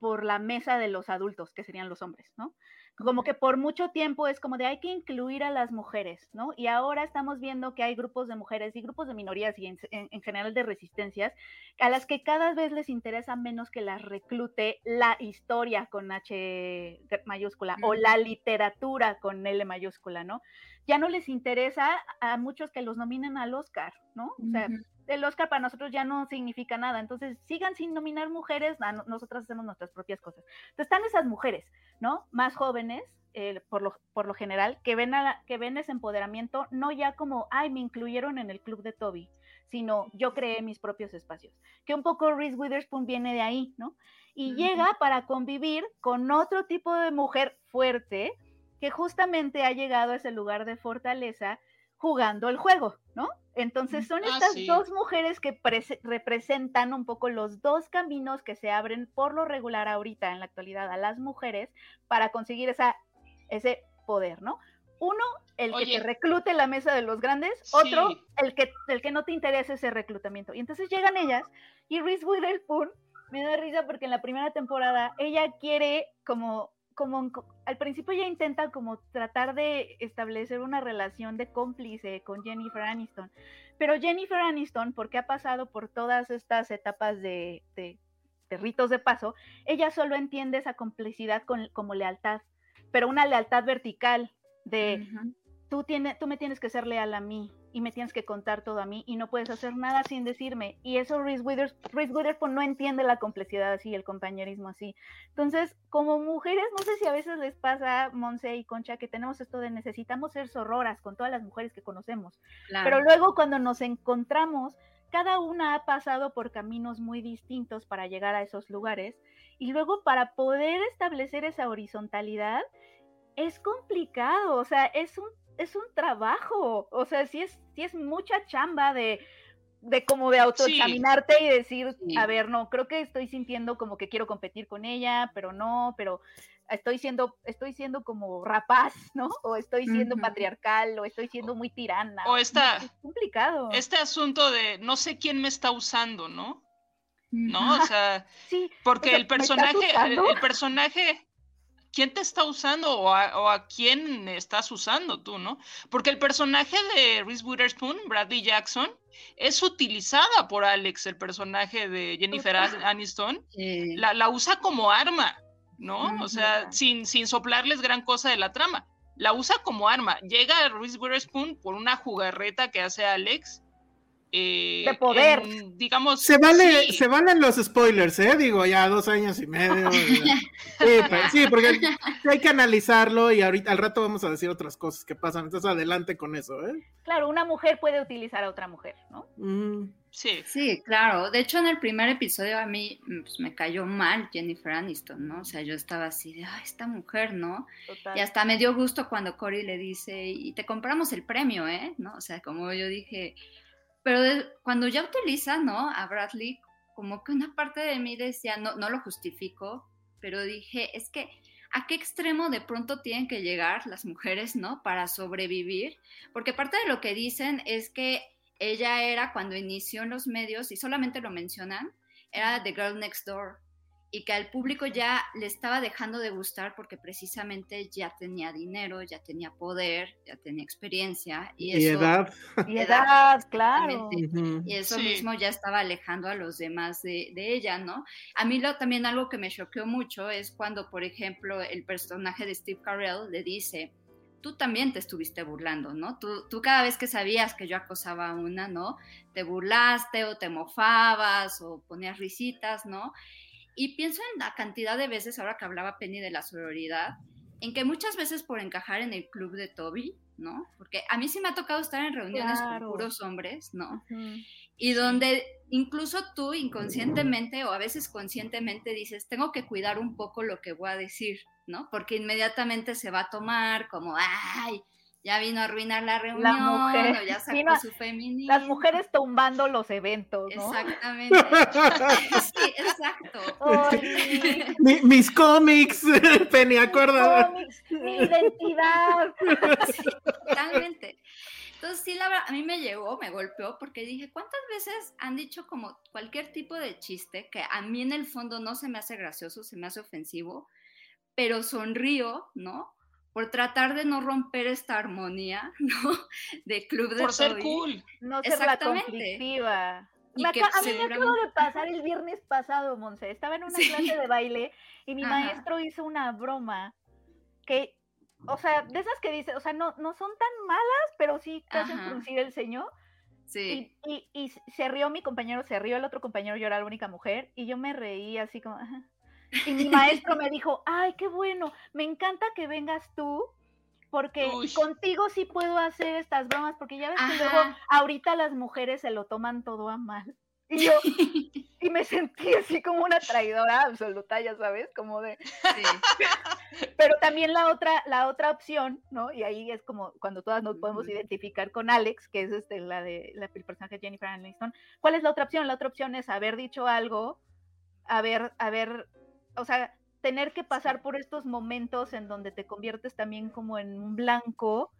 [SPEAKER 4] por la mesa de los adultos, que serían los hombres, ¿no? Como que por mucho tiempo es como de hay que incluir a las mujeres, ¿no? Y ahora estamos viendo que hay grupos de mujeres y grupos de minorías y en, general de resistencias a las que cada vez les interesa menos que las reclute la historia con H mayúscula o la literatura con L mayúscula, ¿no? Ya no les interesa a muchos que los nominen al Oscar, ¿no? O sea, el Oscar para nosotros ya no significa nada. Entonces, sigan sin nominar mujeres, nosotras hacemos nuestras propias cosas. Entonces, están esas mujeres, ¿no? Más jóvenes, eh, por, lo, por lo general, que ven, a que ven ese empoderamiento no ya como, ay, me incluyeron en el club de Toby, sino yo creé mis propios espacios. Que un poco Reese Witherspoon viene de ahí, ¿no? Y llega para convivir con otro tipo de mujer fuerte que justamente ha llegado a ese lugar de fortaleza jugando el juego, ¿no? Entonces son ah, estas dos mujeres que representan un poco los dos caminos que se abren por lo regular ahorita en la actualidad a las mujeres para conseguir esa, ese poder, ¿no? Uno, el que te reclute la mesa de los grandes, otro, el que, el que no te interesa ese reclutamiento. Y entonces llegan ellas y Reese Witherspoon me da risa porque en la primera temporada ella quiere como como al principio ella intenta como tratar de establecer una relación de cómplice con Jennifer Aniston, pero Jennifer Aniston, porque ha pasado por todas estas etapas de, de, ritos de paso, ella solo entiende esa complicidad con, como lealtad, pero una lealtad vertical de tú, tiene, tú me tienes que ser leal a mí, y me tienes que contar todo a mí y no puedes hacer nada sin decirme. Y eso Reese, Witherspoon no entiende la complejidad así, el compañerismo así. Entonces, como mujeres, no sé si a veces les pasa, Monse y Concha, que tenemos esto de necesitamos ser sororas con todas las mujeres que conocemos. Pero luego cuando nos encontramos, cada una ha pasado por caminos muy distintos para llegar a esos lugares. Y luego para poder establecer esa horizontalidad, es complicado, o sea, es un es un trabajo, o sea, sí es, sí es mucha chamba de, de como de autoexaminarte y decir, a ver, no, creo que estoy sintiendo como que quiero competir con ella, pero no, pero estoy siendo, estoy siendo como rapaz, ¿no? O estoy siendo patriarcal, o estoy siendo muy tirana.
[SPEAKER 5] O está
[SPEAKER 4] es complicado.
[SPEAKER 5] Este asunto de no sé quién me está usando, ¿no? ¿No? O sea,
[SPEAKER 4] sí,
[SPEAKER 5] porque el personaje, el personaje, quién te está usando o a, quién estás usando tú, ¿no? Porque el personaje de Reese Witherspoon, Bradley Jackson, es utilizada por Alex, el personaje de Jennifer Aniston, la, la, usa como arma, ¿no? O sea, sin, sin soplarles gran cosa de la trama. La usa como arma. Llega Reese Witherspoon por una jugarreta que hace Alex
[SPEAKER 4] eh, de poder.
[SPEAKER 5] digamos.
[SPEAKER 3] Se, vale, se valen los spoilers, ¿eh? Digo, ya dos años y medio. Pues, sí, porque hay que analizarlo y ahorita al rato vamos a decir otras cosas que pasan. Entonces, adelante con eso, ¿eh?
[SPEAKER 4] Claro, una mujer puede utilizar a otra mujer, ¿no?
[SPEAKER 3] Mm.
[SPEAKER 5] Sí.
[SPEAKER 1] Sí, claro. De hecho, en el primer episodio a mí pues, me cayó mal Jennifer Aniston, ¿no? O sea, yo estaba así de, ay, esta mujer, ¿no? Y hasta me dio gusto cuando Cory le dice, y te compramos el premio, ¿eh? ¿No? O sea, como yo dije, pero cuando ya utiliza, ¿no? A Bradley, como que una parte de mí decía, no, no lo justifico, pero dije, es que a qué extremo de pronto tienen que llegar las mujeres, ¿no? Para sobrevivir, porque parte de lo que dicen es que ella era cuando inició en los medios, y solamente lo mencionan, era The Girl Next Door, y que al público ya le estaba dejando de gustar porque precisamente ya tenía dinero, ya tenía poder, ya tenía experiencia y,
[SPEAKER 3] edad.
[SPEAKER 4] Y edad, claro.
[SPEAKER 1] Y eso mismo ya estaba alejando a los demás de, ella, ¿no? A mí lo, también algo que me choqueó mucho es cuando, por ejemplo, el personaje de Steve Carell le dice, tú también te estuviste burlando, ¿no? Tú, tú cada vez que sabías que yo acosaba a una, ¿no? Te burlaste o te mofabas o ponías risitas, ¿no? Y pienso en la cantidad de veces, ahora que hablaba Penny de la sororidad, en que muchas veces por encajar en el club de Toby, ¿no? Porque a mí sí me ha tocado estar en reuniones con puros hombres, ¿no? Y donde incluso tú inconscientemente o a veces conscientemente dices, tengo que cuidar un poco lo que voy a decir, ¿no? Porque inmediatamente se va a tomar como, ay, ya vino a arruinar la reunión, la ya sacó su feminismo.
[SPEAKER 4] Las mujeres tumbando los eventos,
[SPEAKER 1] ¿no? Exactamente. sí, exacto.
[SPEAKER 3] mis cómics, Penny, acuérdate.
[SPEAKER 4] Mi identidad.
[SPEAKER 1] Sí, totalmente. Entonces, sí, la verdad, a mí me llegó, me golpeó, porque dije, ¿cuántas veces han dicho como cualquier tipo de chiste que a mí en el fondo no se me hace gracioso, se me hace ofensivo, pero sonrío, ¿no? Por tratar de no romper esta armonía, ¿no? De club de
[SPEAKER 5] Por ser cool.
[SPEAKER 4] No ser la conflictiva. a mí me acabo de pasar el viernes pasado, Monse. Estaba en una clase de baile y mi maestro hizo una broma que, o sea, de esas que dice, o sea, no, no son tan malas, pero sí te hacen fruncir el ceño.
[SPEAKER 1] Sí.
[SPEAKER 4] Y, y, se rió mi compañero, se rió el otro compañero, yo era la única mujer, y yo me reí así como, y mi maestro me dijo, ay, qué bueno, me encanta que vengas tú, porque contigo sí puedo hacer estas bromas, porque ya ves que luego ahorita las mujeres se lo toman todo a mal. Y yo, y me sentí así como una traidora absoluta, ya sabes, como de... Pero también la otra, la otra opción, ¿no? Y ahí es como cuando todas nos podemos identificar con Alex, que es este, la de la, el personaje de Jennifer Aniston. ¿Cuál es la otra opción? La otra opción es haber dicho algo, haber, haber o sea, tener que pasar por estos momentos en donde te conviertes también como en un blanco,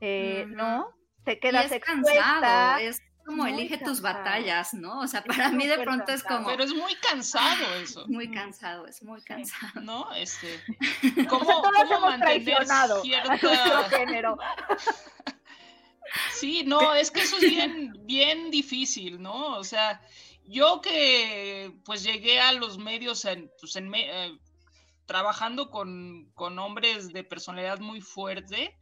[SPEAKER 4] eh, ¿no? Te quedas
[SPEAKER 1] y es cansado, como elige tus batallas, ¿no? O sea, para mí de pronto es como...
[SPEAKER 5] Pero es muy cansado eso.
[SPEAKER 1] Muy cansado, es muy cansado.
[SPEAKER 5] ¿No? Este, ¿cómo, cómo mantener cierta... género. Sí, no, es que eso es bien, bien difícil, ¿no? O sea, yo que pues llegué a los medios en, pues, en, eh, trabajando con, con, hombres de personalidad muy fuerte,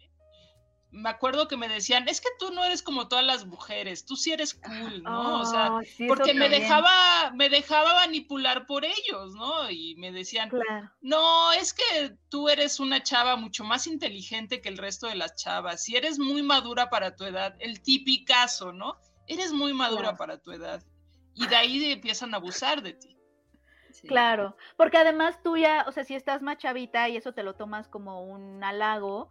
[SPEAKER 5] me acuerdo que me decían, es que tú no eres como todas las mujeres, tú sí eres cool, ¿no? o sea, porque me dejaba, me dejaba manipular por ellos, ¿no? Y me decían, no, es que tú eres una chava mucho más inteligente que el resto de las chavas, si eres muy madura para tu edad, el tipicazo, ¿no? Eres muy madura para tu edad. Y de ahí empiezan a abusar de ti.
[SPEAKER 4] Claro, porque además tú ya, o sea, si estás más chavita y eso te lo tomas como un halago,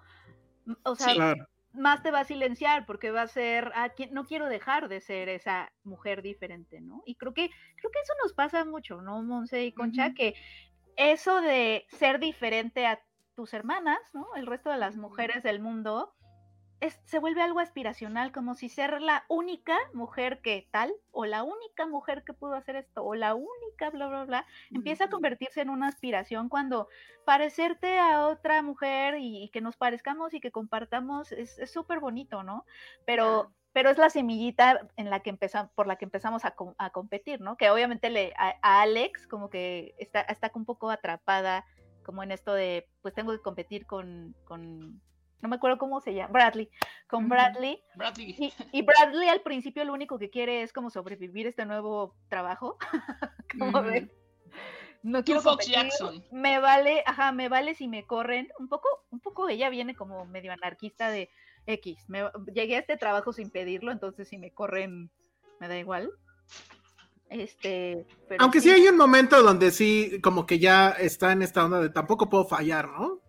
[SPEAKER 4] o sea, más te va a silenciar porque va a ser, ah, no quiero dejar de ser esa mujer diferente, ¿no? Y creo que, creo que eso nos pasa mucho, ¿no, Monse y Concha? Que eso de ser diferente a tus hermanas, ¿no? El resto de las mujeres del mundo, se vuelve algo aspiracional, como si ser la única mujer que tal, o la única mujer que pudo hacer esto, o la única, bla, bla, bla, empieza a convertirse en una aspiración cuando parecerte a otra mujer y, que nos parezcamos y que compartamos es súper bonito, ¿no? Pero, pero es la semillita en la que empezamos, por la que empezamos a, competir, ¿no? Que obviamente le, a, Alex como que está, está un poco atrapada como en esto de, pues tengo que competir con, con no me acuerdo cómo se llama, Bradley, con Bradley.
[SPEAKER 5] Bradley.
[SPEAKER 4] Y, Bradley al principio lo único que quiere es como sobrevivir este nuevo trabajo. como no quiero Fox Jackson. Me vale, ajá, me vale si me corren. Un poco, un poco ella viene como medio anarquista de X. llegué a este trabajo sin pedirlo, entonces si me corren, me da igual. Este,
[SPEAKER 3] Aunque sí. sí hay un momento donde sí, como que ya está en esta onda de tampoco puedo fallar, ¿no?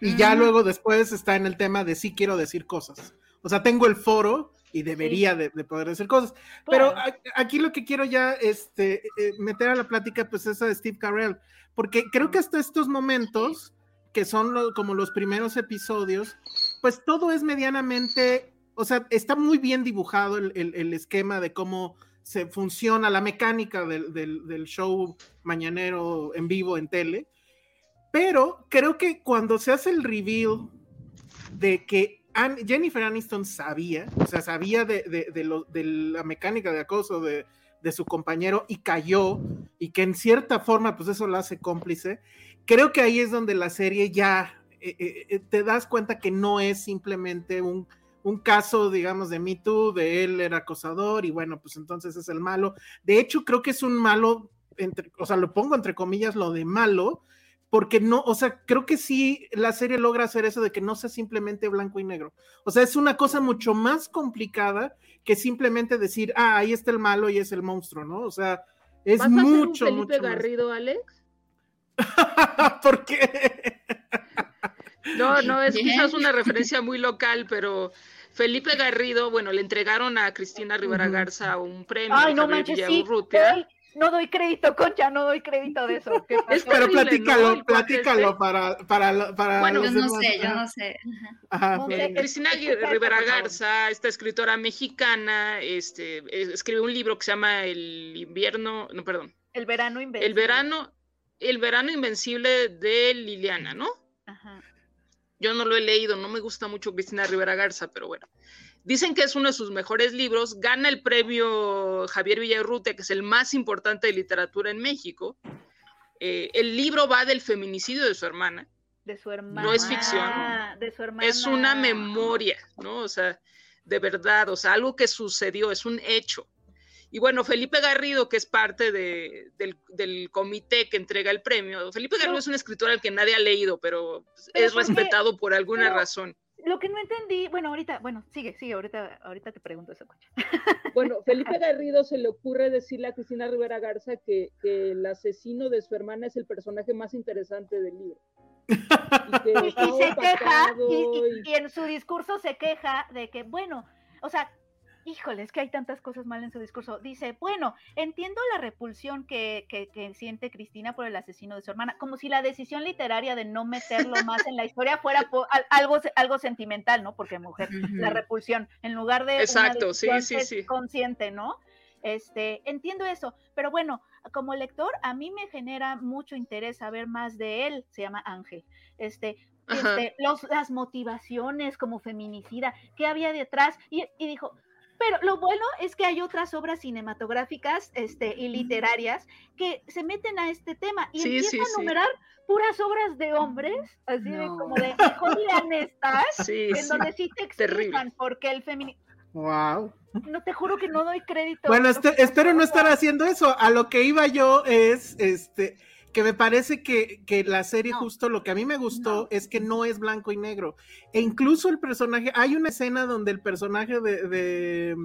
[SPEAKER 3] Y ya luego después está en el tema de sí quiero decir cosas. O sea, tengo el foro y debería de, poder decir cosas. Pero aquí lo que quiero ya este, eh, meter a la plática, pues es a Steve Carell, porque creo que hasta estos momentos, que son como los primeros episodios, pues todo es medianamente, o sea, está muy bien dibujado el, esquema de cómo se funciona la mecánica del, del, show mañanero en vivo en tele. Pero creo que cuando se hace el reveal de que Jennifer Aniston sabía, o sea, sabía de, de, la mecánica de acoso de, su compañero y cayó, y que en cierta forma, pues eso la hace cómplice, creo que ahí es donde la serie ya eh, eh, eh, te das cuenta que no es simplemente un, un caso, digamos, de Me Too, de él era acosador, y bueno, pues entonces es el malo. De hecho, creo que es un malo, entre, o sea, lo pongo entre comillas, lo de malo, porque no, o sea, creo que sí la serie logra hacer eso de que no sea simplemente blanco y negro. O sea, es una cosa mucho más complicada que simplemente decir, ah, ahí está el malo y es el monstruo, ¿no? O sea, es ¿Vas mucho, a un Felipe
[SPEAKER 2] Garrido, Alex?
[SPEAKER 3] ¿Por qué?
[SPEAKER 2] no, no, es quizás una referencia muy local, pero Felipe Garrido, bueno, le entregaron a Cristina Rivera Garza un premio.
[SPEAKER 4] Ay, no manches, sí, no doy crédito, Concha, no doy crédito de eso.
[SPEAKER 3] Es, pero platícalo, platícalo para, para, para
[SPEAKER 1] Bueno, yo no sé, yo no sé.
[SPEAKER 2] Cristina Rivera Garza, esta escritora mexicana, este, escribe un libro que se llama El invierno, no, perdón.
[SPEAKER 4] El verano invencible.
[SPEAKER 2] El verano, el verano invencible de Liliana, ¿no? Ajá. Yo no lo he leído, no me gusta mucho Cristina Rivera Garza, pero bueno. Dicen que es uno de sus mejores libros, gana el premio Javier Villarrute, que es el más importante de literatura en México. Eh, el libro va del feminicidio de su hermana.
[SPEAKER 4] De su hermana.
[SPEAKER 2] No es ficción.
[SPEAKER 4] De su hermana.
[SPEAKER 2] Es una memoria, ¿no? O sea, de verdad, o sea, algo que sucedió, es un hecho. Y bueno, Felipe Garrido, que es parte del, comité que entrega el premio, Felipe Garrido es un escritor al que nadie ha leído, pero, es respetado por alguna razón
[SPEAKER 4] lo que no entendí, bueno, ahorita, bueno, sigue, sigue, ahorita, ahorita te pregunto eso, Concha.
[SPEAKER 2] Bueno, Felipe Garrido se le ocurre decirle a Cristina Rivera Garza que, el asesino de su hermana es el personaje más interesante del libro.
[SPEAKER 4] Y, se queja, y, en su discurso se queja de que, bueno, o sea, híjole, es que hay tantas cosas mal en su discurso. Dice, bueno, entiendo la repulsión que, que, siente Cristina por el asesino de su hermana, como si la decisión literaria de no meterlo más en la historia fuera algo, algo sentimental, ¿no? Porque mujer, la repulsión, en lugar de
[SPEAKER 2] Exacto, sí, sí, sí.
[SPEAKER 4] consciente, ¿no? Este, entiendo eso, pero bueno, como lector a mí me genera mucho interés saber más de él, se llama Ángel. Este, este los, las motivaciones como feminicida, qué había detrás, y, y dijo, pero lo bueno es que hay otras obras cinematográficas este, y literarias que se meten a este tema y empiezan a numerar puras obras de hombres, así de como de lean estas, en donde sí te explican por qué el feminismo.
[SPEAKER 3] Wow.
[SPEAKER 4] No te juro que no doy crédito.
[SPEAKER 3] Bueno, este, espero no estar haciendo eso. A lo que iba yo es, este, que me parece que, la serie justo lo que a mí me gustó es que no es blanco y negro. E incluso el personaje, hay una escena donde el personaje de,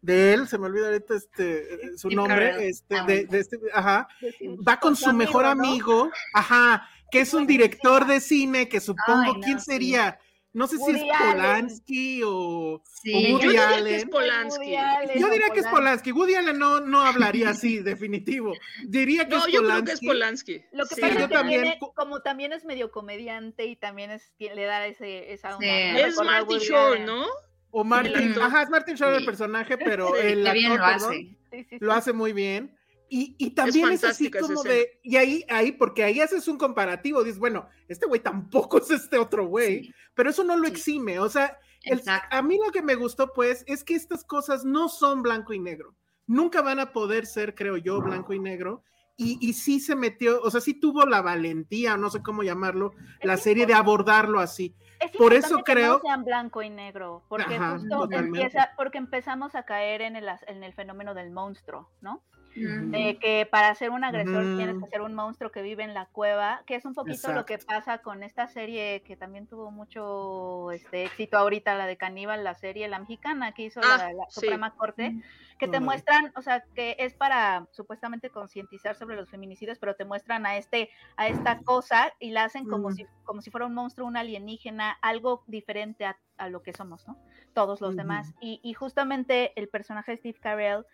[SPEAKER 3] de, él, se me olvida ahorita este, su nombre, este, ah, de, este, ajá, va con su mejor amigo, ajá, que es un director de cine, que supongo, ¿quién sería? No sé si es Polanski o,
[SPEAKER 2] sí. Woody yo Allen. Que es Polanski.
[SPEAKER 3] yo diría que es Polanski. Woody Allen no, no hablaría así, definitivo. Diría que es Polanski. yo creo que es
[SPEAKER 2] Polanski.
[SPEAKER 4] Lo que pasa es que también... como también es medio comediante y también es, le da ese, esa onda.
[SPEAKER 2] Es Martin Short, ¿no?
[SPEAKER 3] O Martin, ajá, es Martin Short el personaje, pero el actor, lo hace. lo hace muy bien. Y, también es, así como de, y ahí, ahí, porque ahí haces un comparativo, dices, bueno, este güey tampoco es este otro güey, pero eso no lo exime, o sea, a mí lo que me gustó pues es que estas cosas no son blanco y negro, nunca van a poder ser, creo yo, blanco y negro, y, y sí se metió, o sea, sí tuvo la valentía, no sé cómo llamarlo, la serie de abordarlo así. Por eso creo.
[SPEAKER 4] Que no sean blanco y negro, porque justo empieza, porque empezamos a caer en el, en el fenómeno del monstruo, ¿no? De que para ser un agresor tienes que ser un monstruo que vive en la cueva, que es un poquito lo que pasa con esta serie que también tuvo mucho este éxito ahorita, la de Caníbal, la serie, la mexicana que hizo la, ah, Suprema Corte, que te muestran, o sea, que es para supuestamente concientizar sobre los feminicidios, pero te muestran a este, a esta cosa y la hacen como si, como si fuera un monstruo, un alienígena, algo diferente a, lo que somos, ¿no? Todos los demás. Y, y justamente el personaje de Steve Carell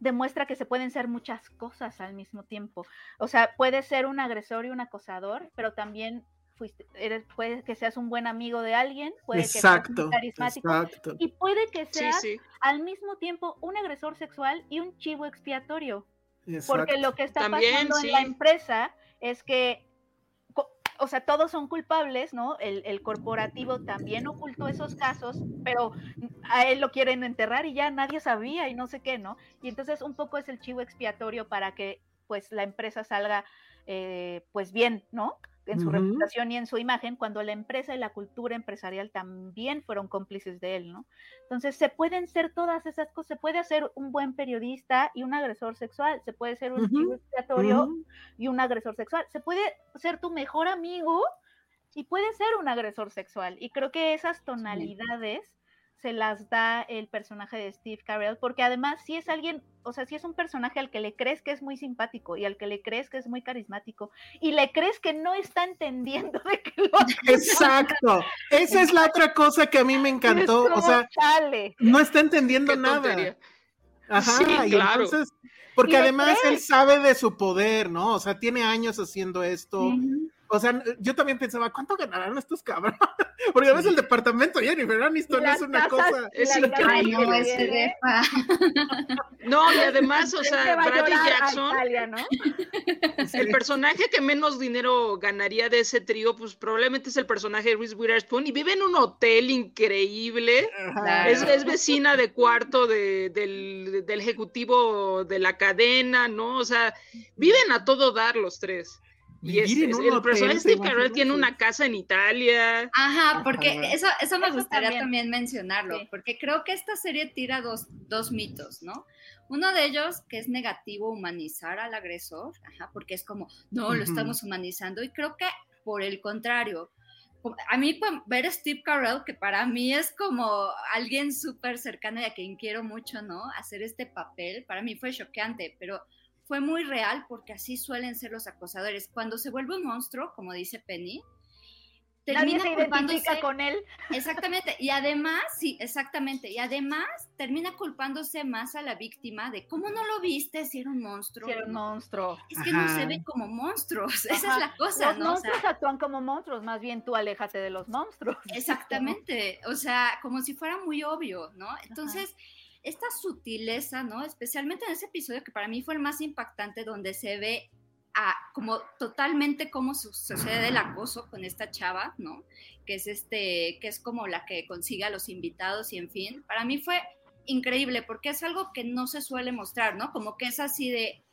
[SPEAKER 4] demuestra que se pueden ser muchas cosas al mismo tiempo. O sea, puede ser un agresor y un acosador, pero también fuiste, eres, puede que seas un buen amigo de alguien, puede que seas carismático y puede que seas al mismo tiempo un agresor sexual y un chivo expiatorio. Porque lo que está pasando en la empresa es que o sea, todos son culpables, ¿no? El, corporativo también ocultó esos casos, pero a él lo quieren enterrar y ya nadie sabía y no sé qué, ¿no? Y entonces un poco es el chivo expiatorio para que pues la empresa salga eh, pues bien, ¿no? En su reputación y en su imagen, cuando la empresa y la cultura empresarial también fueron cómplices de él, ¿no? Entonces, se pueden ser todas esas cosas, se puede hacer un buen periodista y un agresor sexual, se puede ser un uh y un agresor sexual, se puede ser tu mejor amigo y puede ser un agresor sexual. Y creo que esas tonalidades se las da el personaje de Steve Carell, porque además si es alguien, o sea, si es un personaje al que le crees que es muy simpático y al que le crees que es muy carismático y le crees que no está entendiendo de que lo
[SPEAKER 3] Exacto, esa es la otra cosa que a mí me encantó, o sea, no está entendiendo nada. Ajá, y entonces, porque además él sabe de su poder, ¿no? O sea, tiene años haciendo esto. O sea, yo también pensaba, ¿cuánto ganarán estos cabrones? Porque a veces el departamento Jennifer Aniston es una cosa.
[SPEAKER 2] Es increíble. No, y además, o sea, Brady Jackson, el personaje que menos dinero ganaría de ese trío, pues probablemente es el personaje de Reese Witherspoon y vive en un hotel increíble. Es, vecina de cuarto del, del ejecutivo de la cadena, ¿no? O sea, viven a todo dar los tres. Y es, el personaje Steve Carell tiene una casa en Italia.
[SPEAKER 1] Ajá, porque eso, eso me gustaría también. mencionarlo, porque creo que esta serie tira dos, dos mitos, ¿no? Uno de ellos que es negativo humanizar al agresor, ajá, porque es como, no, lo estamos humanizando, y creo que por el contrario, a mí ver a Steve Carell, que para mí es como alguien súper cercano y a quien quiero mucho, ¿no? Hacer este papel, para mí fue choqueante, pero fue muy real porque así suelen ser los acosadores. Cuando se vuelve un monstruo, como dice Penny,
[SPEAKER 4] termina Nadie se identifica con él.
[SPEAKER 1] Exactamente, y además, sí, exactamente, y además termina culpándose más a la víctima de cómo no lo viste si era un monstruo.
[SPEAKER 4] Si era un monstruo.
[SPEAKER 1] Es que no se ven como monstruos, esa es la cosa,
[SPEAKER 4] los monstruos actúan como monstruos, más bien tú aléjate de los monstruos.
[SPEAKER 1] Exactamente, o sea, como si fuera muy obvio, ¿no? Entonces esta sutileza, ¿no? Especialmente en ese episodio que para mí fue el más impactante, donde se ve a, como totalmente cómo sucede el acoso con esta chava, ¿no? Que es este, que es como la que consigue a los invitados y en fin. Para mí fue increíble porque es algo que no se suele mostrar, ¿no? Como que es así de,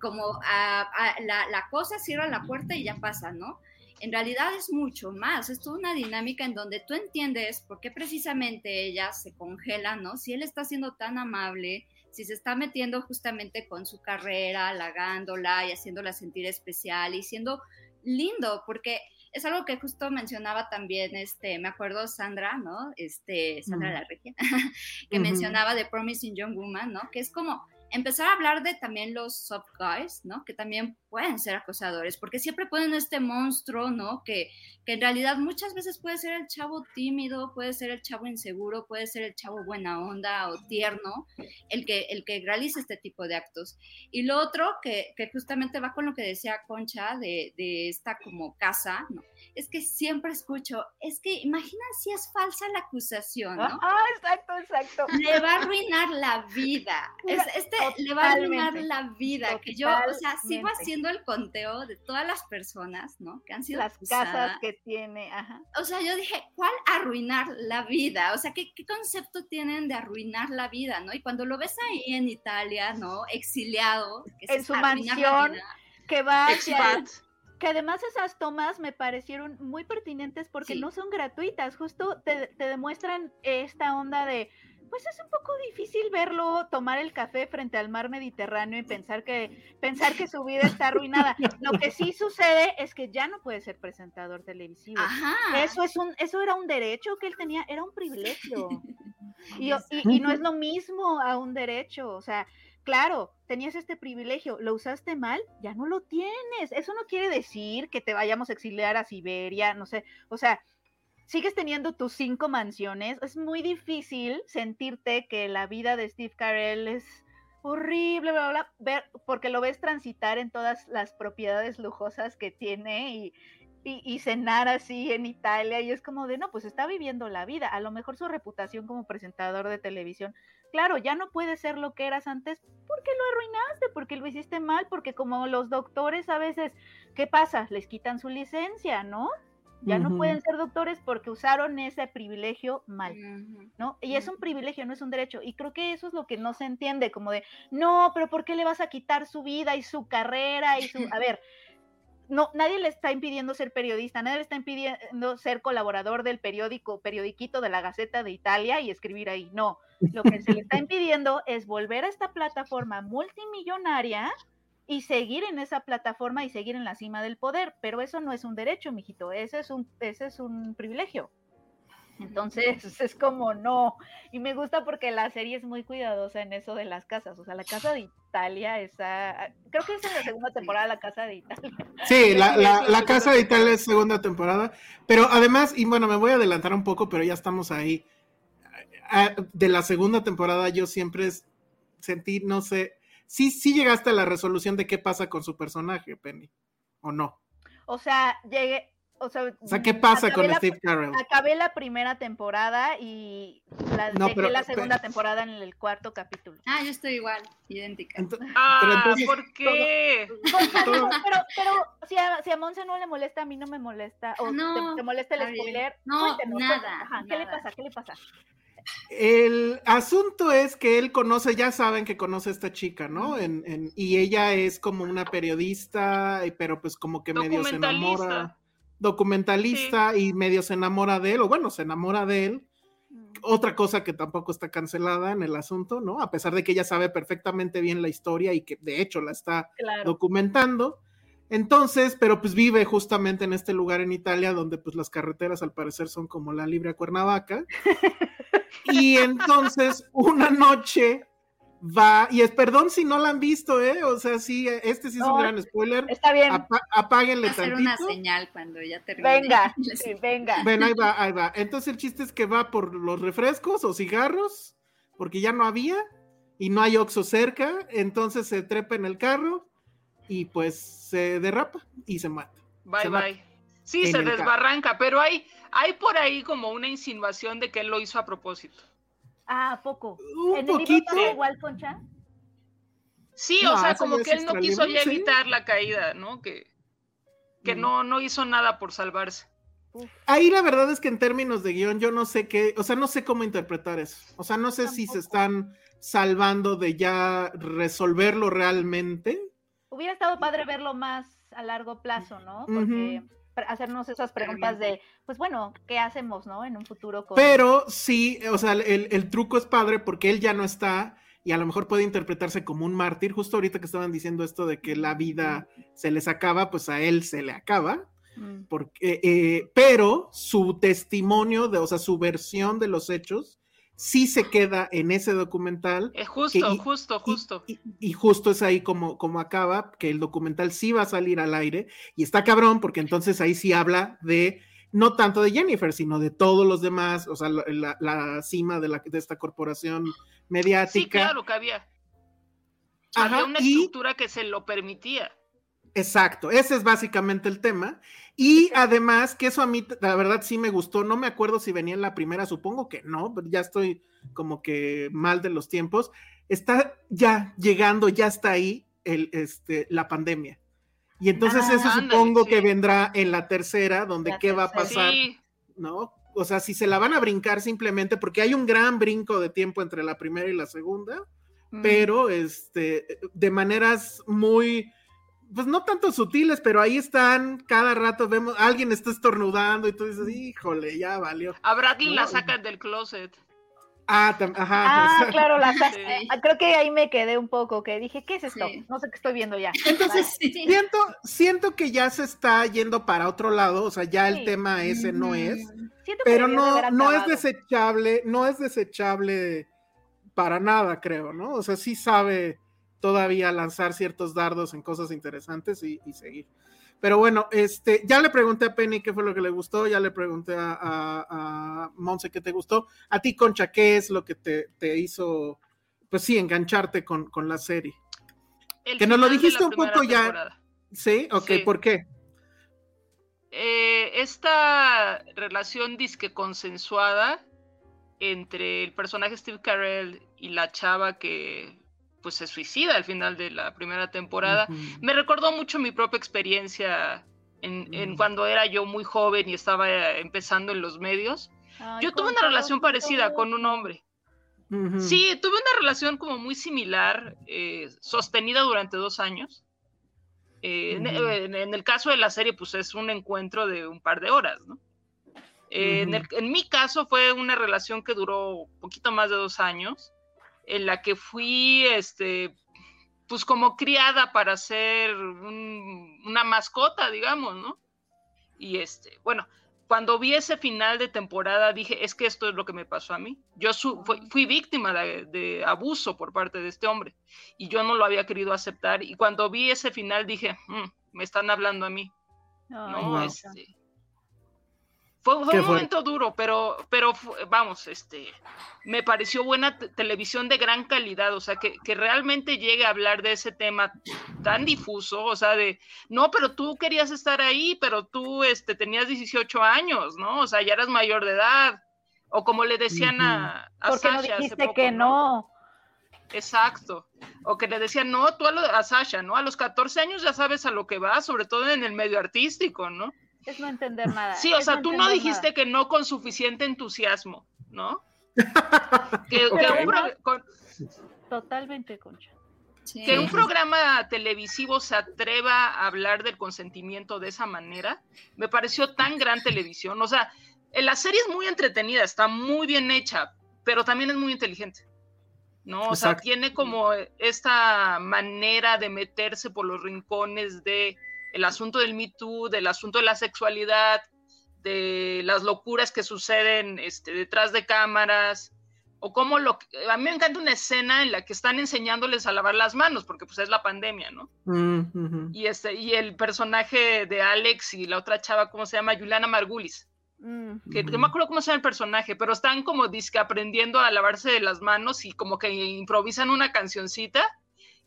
[SPEAKER 1] como la, la cosa cierra la puerta y ya pasa, ¿no? En realidad es mucho más, es toda una dinámica en donde tú entiendes por qué precisamente ella se congela, ¿no? Si él está siendo tan amable, si se está metiendo justamente con su carrera, halagándola y haciéndola sentir especial y siendo lindo, porque es algo que justo mencionaba también, este, me acuerdo Sandra, ¿no? Este, Sandra la Regia, que mencionaba de Promising Young Woman, ¿no? Que es como empezar a hablar de también los soft guys, ¿no? Que también pueden ser acosadores, porque siempre ponen este monstruo, ¿no? Que, que en realidad muchas veces puede ser el chavo tímido, puede ser el chavo inseguro, puede ser el chavo buena onda o tierno, el que, el que realiza este tipo de actos. Y lo otro, que, que justamente va con lo que decía Concha de, de esta como casa, ¿no? Es que siempre escucho, es que imagina si es falsa la acusación, ¿no?
[SPEAKER 4] Ah, exacto, exacto.
[SPEAKER 1] Le va a arruinar la vida. este le va a arruinar la vida. Que yo, o sea, sigo haciendo el conteo de todas las personas, ¿no? Que han sido
[SPEAKER 4] las casas que tiene, ajá.
[SPEAKER 1] O sea, yo dije, ¿cuál arruinar la vida? O sea, ¿qué, concepto tienen de arruinar la vida, no? Y cuando lo ves ahí en Italia, ¿no? Exiliado,
[SPEAKER 4] en su mansión, que va que además esas tomas me parecieron muy pertinentes porque no son gratuitas, justo te, te, demuestran esta onda de pues es un poco difícil verlo tomar el café frente al mar Mediterráneo y pensar que, pensar que su vida está arruinada. Lo que sí sucede es que ya no puede ser presentador televisivo. Eso es un, eso era un derecho que él tenía, era un privilegio. Y, y, no es lo mismo a un derecho, o sea, claro, tenías este privilegio, lo usaste mal, ya no lo tienes. Eso no quiere decir que te vayamos a exiliar a Siberia, no sé, o sea, sigues teniendo tus cinco mansiones, es muy difícil sentirte que la vida de Steve Carell es horrible, bla, bla, ver, porque lo ves transitar en todas las propiedades lujosas que tiene y, y, cenar así en Italia y es como de, no, pues está viviendo la vida, a lo mejor su reputación como presentador de televisión, claro, ya no puede ser lo que eras antes porque lo arruinaste, porque lo hiciste mal, porque como los doctores a veces, ¿qué pasa? Les quitan su licencia, ¿no? Ya no pueden ser doctores porque usaron ese privilegio mal, ¿no? Y es un privilegio, no es un derecho. Y creo que eso es lo que no se entiende, como de, no, pero ¿por qué le vas a quitar su vida y su carrera y su... A ver, no, nadie le está impidiendo ser periodista, nadie le está impidiendo ser colaborador del periódico, periodiquito de la Gaceta de Italia y escribir ahí. No, lo que se le está impidiendo es volver a esta plataforma multimillonaria y seguir en esa plataforma y seguir en la cima del poder, pero eso no es un derecho, mijito, ese es un, ese es un privilegio. Entonces es como no, y me gusta porque la serie es muy cuidadosa en eso de las casas, o sea, la casa de Italia, esa, creo que es en la segunda temporada la casa de Italia.
[SPEAKER 3] Sí, la, la casa de Italia es segunda temporada, pero además, y bueno, me voy a adelantar un poco, pero ya estamos ahí, ah, de la segunda temporada yo siempre sentí, no sé, sí, sí llegaste a la resolución de qué pasa con su personaje, Penny, ¿o no?
[SPEAKER 4] O sea, llegué, o sea,
[SPEAKER 3] ¿qué pasa con Steve Carell?
[SPEAKER 4] Acabé la primera temporada y la, dejé la segunda temporada en el cuarto capítulo.
[SPEAKER 1] Ah, yo estoy igual, idéntica.
[SPEAKER 2] ah, ¿por qué?
[SPEAKER 4] pero, pero, si, a, si a Monse no le molesta, a mí no me molesta. O no, te, molesta el spoiler.
[SPEAKER 1] No, nada,
[SPEAKER 4] ¿Qué le pasa? ¿Qué le pasa?
[SPEAKER 3] El asunto es que él conoce, ya saben que conoce a esta chica, ¿no? En, y ella es como una periodista, pero pues como que medio se enamora, documentalista y medio se enamora de él, o bueno, se enamora de él. Mm. Otra cosa que tampoco está cancelada en el asunto, ¿no? A pesar de que ella sabe perfectamente bien la historia y que de hecho la está documentando. Entonces, pero pues vive justamente en este lugar en Italia donde pues las carreteras al parecer son como la libre a Cuernavaca. Y entonces una noche va, y es perdón si no la han visto, ¿eh? O sea, sí, este sí es un gran spoiler.
[SPEAKER 4] Está bien.
[SPEAKER 3] apáguenle
[SPEAKER 1] va a hacer una señal cuando ya
[SPEAKER 4] termine. Venga, sí, venga.
[SPEAKER 3] Ven, ahí va, ahí va. Entonces el chiste es que va por los refrescos o cigarros, porque ya no había, y no hay Oxo cerca, entonces se trepa en el carro y pues se derrapa y se mata.
[SPEAKER 2] Bye, bye. Sí, se desbarranca, pero hay, hay por ahí como una insinuación de que él lo hizo a propósito.
[SPEAKER 4] Ah, poco.
[SPEAKER 3] Un ¿En poquito.
[SPEAKER 4] El igual, Concha?
[SPEAKER 2] Sí, o sea, como que él no quiso ya evitar la caída, ¿no? Que, que mm. no, no hizo nada por salvarse.
[SPEAKER 3] Ahí la verdad es que en términos de guion yo no sé qué, o sea, no sé cómo interpretar eso. O sea, no sé si se están salvando de ya resolverlo realmente.
[SPEAKER 4] Hubiera estado padre verlo más a largo plazo, ¿no? Porque hacernos esas preguntas de, pues bueno, ¿qué hacemos, no? En un futuro. Con...
[SPEAKER 3] Pero sí, o sea, el, truco es padre porque él ya no está y a lo mejor puede interpretarse como un mártir. Justo ahorita que estaban diciendo esto de que la vida se les acaba, pues a él se le acaba. Mm. Porque, eh, pero su testimonio, de, o sea, su versión de los hechos, sí se queda en ese documental.
[SPEAKER 2] Es justo, justo, justo.
[SPEAKER 3] Y, justo es ahí como, como acaba, que el documental sí va a salir al aire y está cabrón porque entonces ahí sí habla de, no tanto de Jennifer, sino de todos los demás, o sea, la, cima de, la, de esta corporación mediática. Sí,
[SPEAKER 2] claro que había. había una estructura que se lo permitía.
[SPEAKER 3] Exacto, ese es básicamente el tema. Y además, que eso a mí, la verdad, sí me gustó. No me acuerdo si venía en la primera, supongo que no, pero ya estoy como que mal de los tiempos. Está ya llegando, ya está ahí el, este, la pandemia. Y entonces ah, eso supongo que vendrá en la tercera, donde qué va a pasar, ¿no? O sea, si se la van a brincar simplemente, porque hay un gran brinco de tiempo entre la primera y la segunda, mm. pero este, de maneras muy pues no tanto sutiles, pero ahí están, cada rato vemos, alguien está estornudando y tú dices, híjole, ya valió.
[SPEAKER 2] A Bradley la sacan del closet.
[SPEAKER 3] Ah, ajá.
[SPEAKER 4] Ah, claro, la ah, Creo que ahí me quedé un poco, que dije, ¿qué es esto? No sé qué estoy viendo ya.
[SPEAKER 3] Entonces, siento, siento que ya se está yendo para otro lado, o sea, ya el tema ese no es. pero no, no es desechable, no es desechable para nada, creo, ¿no? O sea, sí sabe todavía lanzar ciertos dardos en cosas interesantes y, seguir. Pero bueno, este, ya le pregunté a Penny qué fue lo que le gustó, ya le pregunté a, a, Monse qué te gustó. A ti, Concha, ¿qué es lo que te, hizo, pues sí, engancharte con, la serie? que nos lo dijiste un poco ya. Sí, ok, ¿por qué?
[SPEAKER 2] Eh, esta relación disque consensuada entre el personaje Steve Carell y la chava que pues se suicida al final de la primera temporada. Me recordó mucho mi propia experiencia en, cuando era yo muy joven y estaba eh, empezando en los medios. yo tuve una relación parecida con un hombre. Sí, tuve una relación como muy similar, eh, sostenida durante dos años. Eh, en, el caso de la serie, pues es un encuentro de un par de horas, ¿no? en, en, mi caso fue una relación que duró poquito más de dos años en la que fui, este, pues como criada para ser una mascota, digamos, ¿no? Y este, bueno, cuando vi ese final de temporada dije, es que esto es lo que me pasó a mí. Yo fui, víctima de, abuso por parte de este hombre y yo no lo había querido aceptar. Y cuando vi ese final dije, mm, me están hablando a mí. no, este, fue, un momento duro, pero, pero vamos, este, me pareció buena televisión de gran calidad, o sea, que, realmente llegue a hablar de ese tema tan difuso, o sea, de, no, pero tú querías estar ahí, pero tú, este, tenías 18 años, ¿no? O sea, ya eras mayor de edad, o como le decían a, a
[SPEAKER 4] Sasha no dijiste que no?
[SPEAKER 2] Exacto. O que le decían, no, tú a, a Sasha, ¿no? A los 14 años ya sabes a lo que vas, sobre todo en el medio artístico, ¿no?
[SPEAKER 4] Es no entender nada.
[SPEAKER 2] Sí, o sea, tú no dijiste que no con suficiente entusiasmo, ¿no?
[SPEAKER 4] Totalmente, Concha.
[SPEAKER 2] Que un programa televisivo se atreva a hablar del consentimiento de esa manera, me pareció tan gran televisión. O sea, la serie es muy entretenida, está muy bien hecha, pero también es muy inteligente. ¿no? O sea, tiene como esta manera de meterse por los rincones de el asunto del Me Too, del asunto de la sexualidad, de las locuras que suceden este, detrás de cámaras, o cómo lo... A mí me encanta una escena en la que están enseñándoles a lavar las manos, porque pues es la pandemia, ¿no?
[SPEAKER 3] Mm,
[SPEAKER 2] y, este, y el personaje de Alex y la otra chava, ¿cómo se llama? Juliana Margulis. Mm. Que, no me acuerdo cómo se llama el personaje, pero están como disque aprendiendo a lavarse de las manos y como que improvisan una cancioncita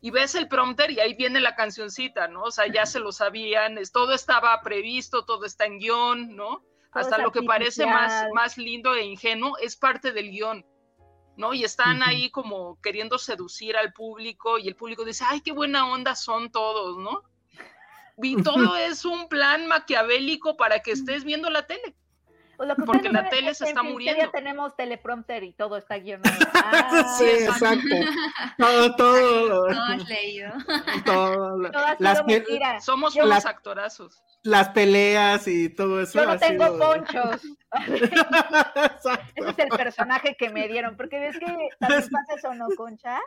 [SPEAKER 2] y ves el prompter y ahí viene la cancioncita, ¿no? O sea, ya se lo sabían, todo estaba previsto, todo está en guion, ¿no? Hasta lo que parece más, más lindo e ingenuo es parte del guion. ¿no? Y están ahí como queriendo seducir al público y el público dice, ay, qué buena onda son todos, ¿no? Y todo es un plan maquiavélico para que estés viendo la tele. Porque la tele se está muriendo. Ya
[SPEAKER 4] tenemos teleprompter y todo está guionado.
[SPEAKER 3] Ah, sí, exacto. Todo, todo.
[SPEAKER 1] Todo es leído.
[SPEAKER 3] Todo,
[SPEAKER 4] las
[SPEAKER 2] Somos unos actorazos
[SPEAKER 3] las peleas y todo eso.
[SPEAKER 4] Yo no tengo ponchos. Ese es el personaje que me dieron, porque ves que también pasa eso, ¿no, Concha?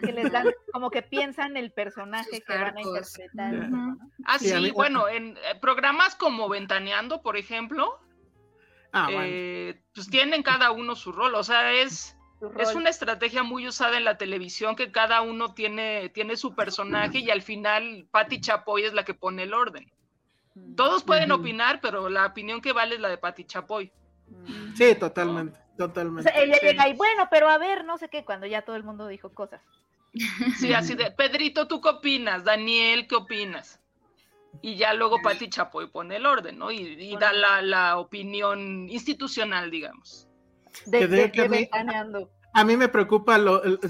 [SPEAKER 4] Que les dan, como que piensan el personaje que van a interpretar.
[SPEAKER 2] Ah, sí, bueno, en eh, programas como Ventaneando, por ejemplo, ah, eh, pues tienen cada uno su rol, o sea, es, es una estrategia muy usada en la televisión que cada uno tiene, tiene su personaje y al final Patti Chapoy es la que pone el orden. Todos pueden opinar, pero la opinión que vale es la de Pati Chapoy.
[SPEAKER 3] Sí, totalmente, totalmente.
[SPEAKER 4] ella llega ahí, bueno, pero a ver, no sé qué, cuando ya todo el mundo dijo cosas.
[SPEAKER 2] Sí, así de, Pedrito, ¿tú qué opinas? Daniel, ¿qué opinas? Y ya luego Pati Chapoy pone el orden, ¿no? Y, da la, opinión institucional, digamos.
[SPEAKER 4] De, de, de,
[SPEAKER 3] a mí me preocupa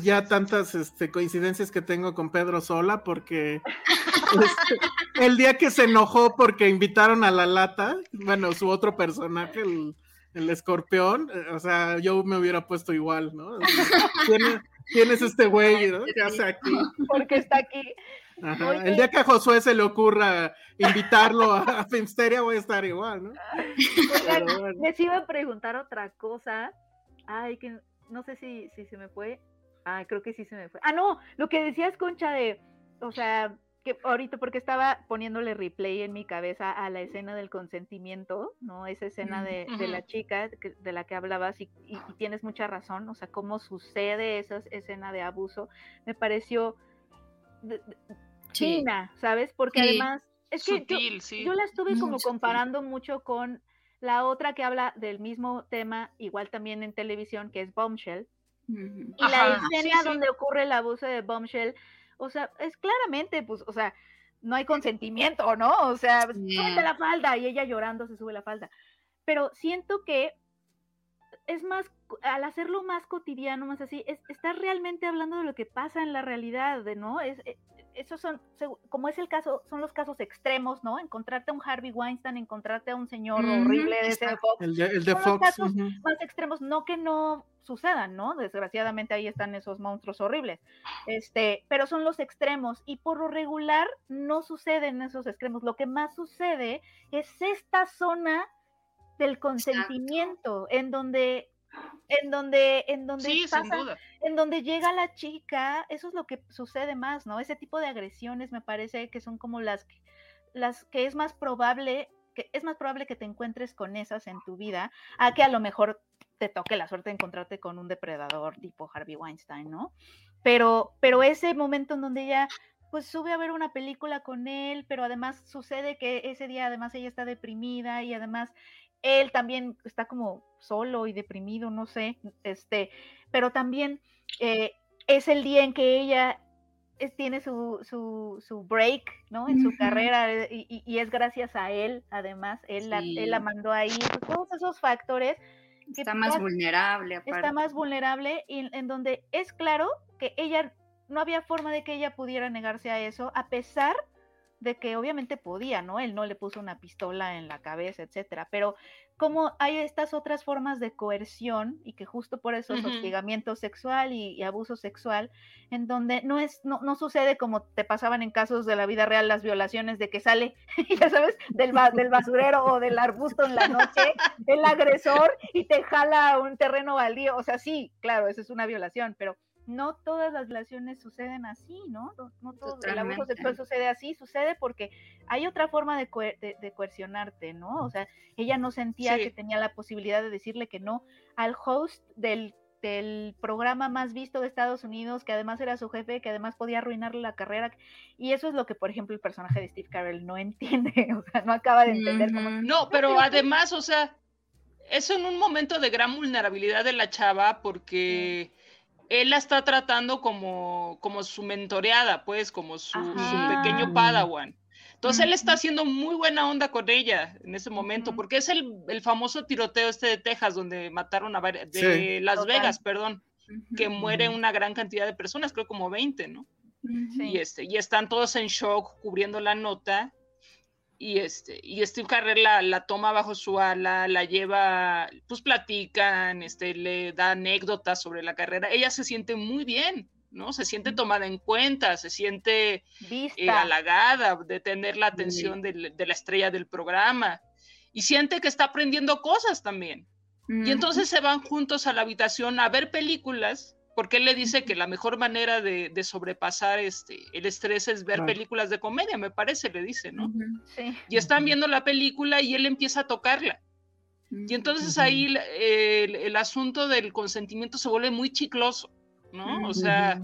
[SPEAKER 3] ya tantas este, coincidencias que tengo con Pedro Sola, porque este, el día que se enojó porque invitaron a la lata, bueno, su otro personaje, el, escorpión, eh, o sea, yo me hubiera puesto igual, ¿no? ¿Quién, es este güey, ¿no? ¿Qué hace aquí?
[SPEAKER 4] Porque está aquí.
[SPEAKER 3] El día que a Josué se le ocurra invitarlo a, Filmsteria, voy a estar igual, ¿no?
[SPEAKER 4] Les iba a preguntar otra cosa. Ay, que no sé si, si se me fue. Ah, creo que sí se me fue. Ah, no, lo que decías, Concha, de, o sea, que ahorita porque estaba poniéndole replay en mi cabeza a la escena del consentimiento, ¿no? Esa escena de, la chica de la que hablabas y, tienes mucha razón, o sea, cómo sucede esa escena de abuso, me pareció china, ¿sabes? Porque además es que yo, la estuve como comparando mucho con la otra que habla del mismo tema, igual también en televisión, que es Bombshell. Y la escena donde ocurre el abuso de Bombshell, o sea, es claramente, pues, o sea, no hay consentimiento, ¿no? O sea, súbete la falda y ella llorando se sube la falda. Pero siento que es más, al hacerlo más cotidiano, más así, es, estar realmente hablando de lo que pasa en la realidad, ¿no? Es, eh, esos son, como es el caso, son los casos extremos, ¿no? Encontrarte a un Harvey Weinstein, encontrarte a un señor horrible de ese Fox.
[SPEAKER 3] El de, el de
[SPEAKER 4] son Los casos más extremos, no que no sucedan, ¿no? Desgraciadamente ahí están esos monstruos horribles. Este, pero son los extremos y por lo regular no suceden esos extremos. Lo que más sucede es esta zona del consentimiento en donde en donde, en donde en donde llega la chica, eso es lo que sucede más, ¿no? Ese tipo de agresiones me parece que son como las que, las que es más probable, que es más probable que te encuentres con esas en tu vida, a que a lo mejor te toque la suerte de encontrarte con un depredador tipo Harvey Weinstein, ¿no? Pero, pero ese momento en donde ella pues sube a ver una película con él, pero además sucede que ese día además ella está deprimida y además él también está como solo y deprimido, no sé, este, pero también eh, es el día en que ella tiene su, su, su, break, ¿no? En su carrera eh, y, es gracias a él, además, él, la, él la mandó ahí, pues, todos esos factores.
[SPEAKER 1] está más vulnerable.
[SPEAKER 4] Está más vulnerable y en donde es claro que ella, no había forma de que ella pudiera negarse a eso, a pesar de que obviamente podía, ¿no? Él no le puso una pistola en la cabeza, etcétera, pero como hay estas otras formas de coerción y que justo por eso es hostigamiento sexual y, abuso sexual, en donde no es, no, no, sucede como te pasaban en casos de la vida real las violaciones de que sale, ya sabes, del, del basurero o del arbusto en la noche, el agresor y te jala un terreno baldío, o sea, sí, claro, eso es una violación, pero no todas las relaciones suceden así, ¿no? No, todo el abuso sexual sucede así, sucede porque hay otra forma de, de, coercionarte, ¿no? O sea, ella no sentía que tenía la posibilidad de decirle que no al host del, el programa más visto de Estados Unidos, que además era su jefe, que además podía arruinarle la carrera. Y eso es lo que, por ejemplo, el personaje de Steve Carell no entiende, o sea, no acaba de entender cómo...
[SPEAKER 2] No, pero además, o sea, eso en un momento de gran vulnerabilidad de la chava, porque él la está tratando como, como su mentoreada, pues, como su, pequeño padawan. Entonces él está haciendo muy buena onda con ella en ese momento, porque es el, famoso tiroteo este de Texas, donde mataron a varias, de Las Vegas, perdón, que muere una gran cantidad de personas, creo como 20, ¿no? Y, este, y están todos en shock cubriendo la nota y este y Steve Carrer la, toma bajo su ala, la lleva, pues platican, este, le da anécdotas sobre la carrera. Ella se siente muy bien, ¿no? Se siente tomada en cuenta, se siente eh, halagada de tener la atención de, la estrella del programa y siente que está aprendiendo cosas también. Y entonces se van juntos a la habitación a ver películas porque él le dice que la mejor manera de, sobrepasar este, el estrés es ver películas de comedia, me parece, le dice, ¿no? Sí. Y están viendo la película y él empieza a tocarla. Y entonces ahí el, asunto del consentimiento se vuelve muy chicloso, ¿no? O sea,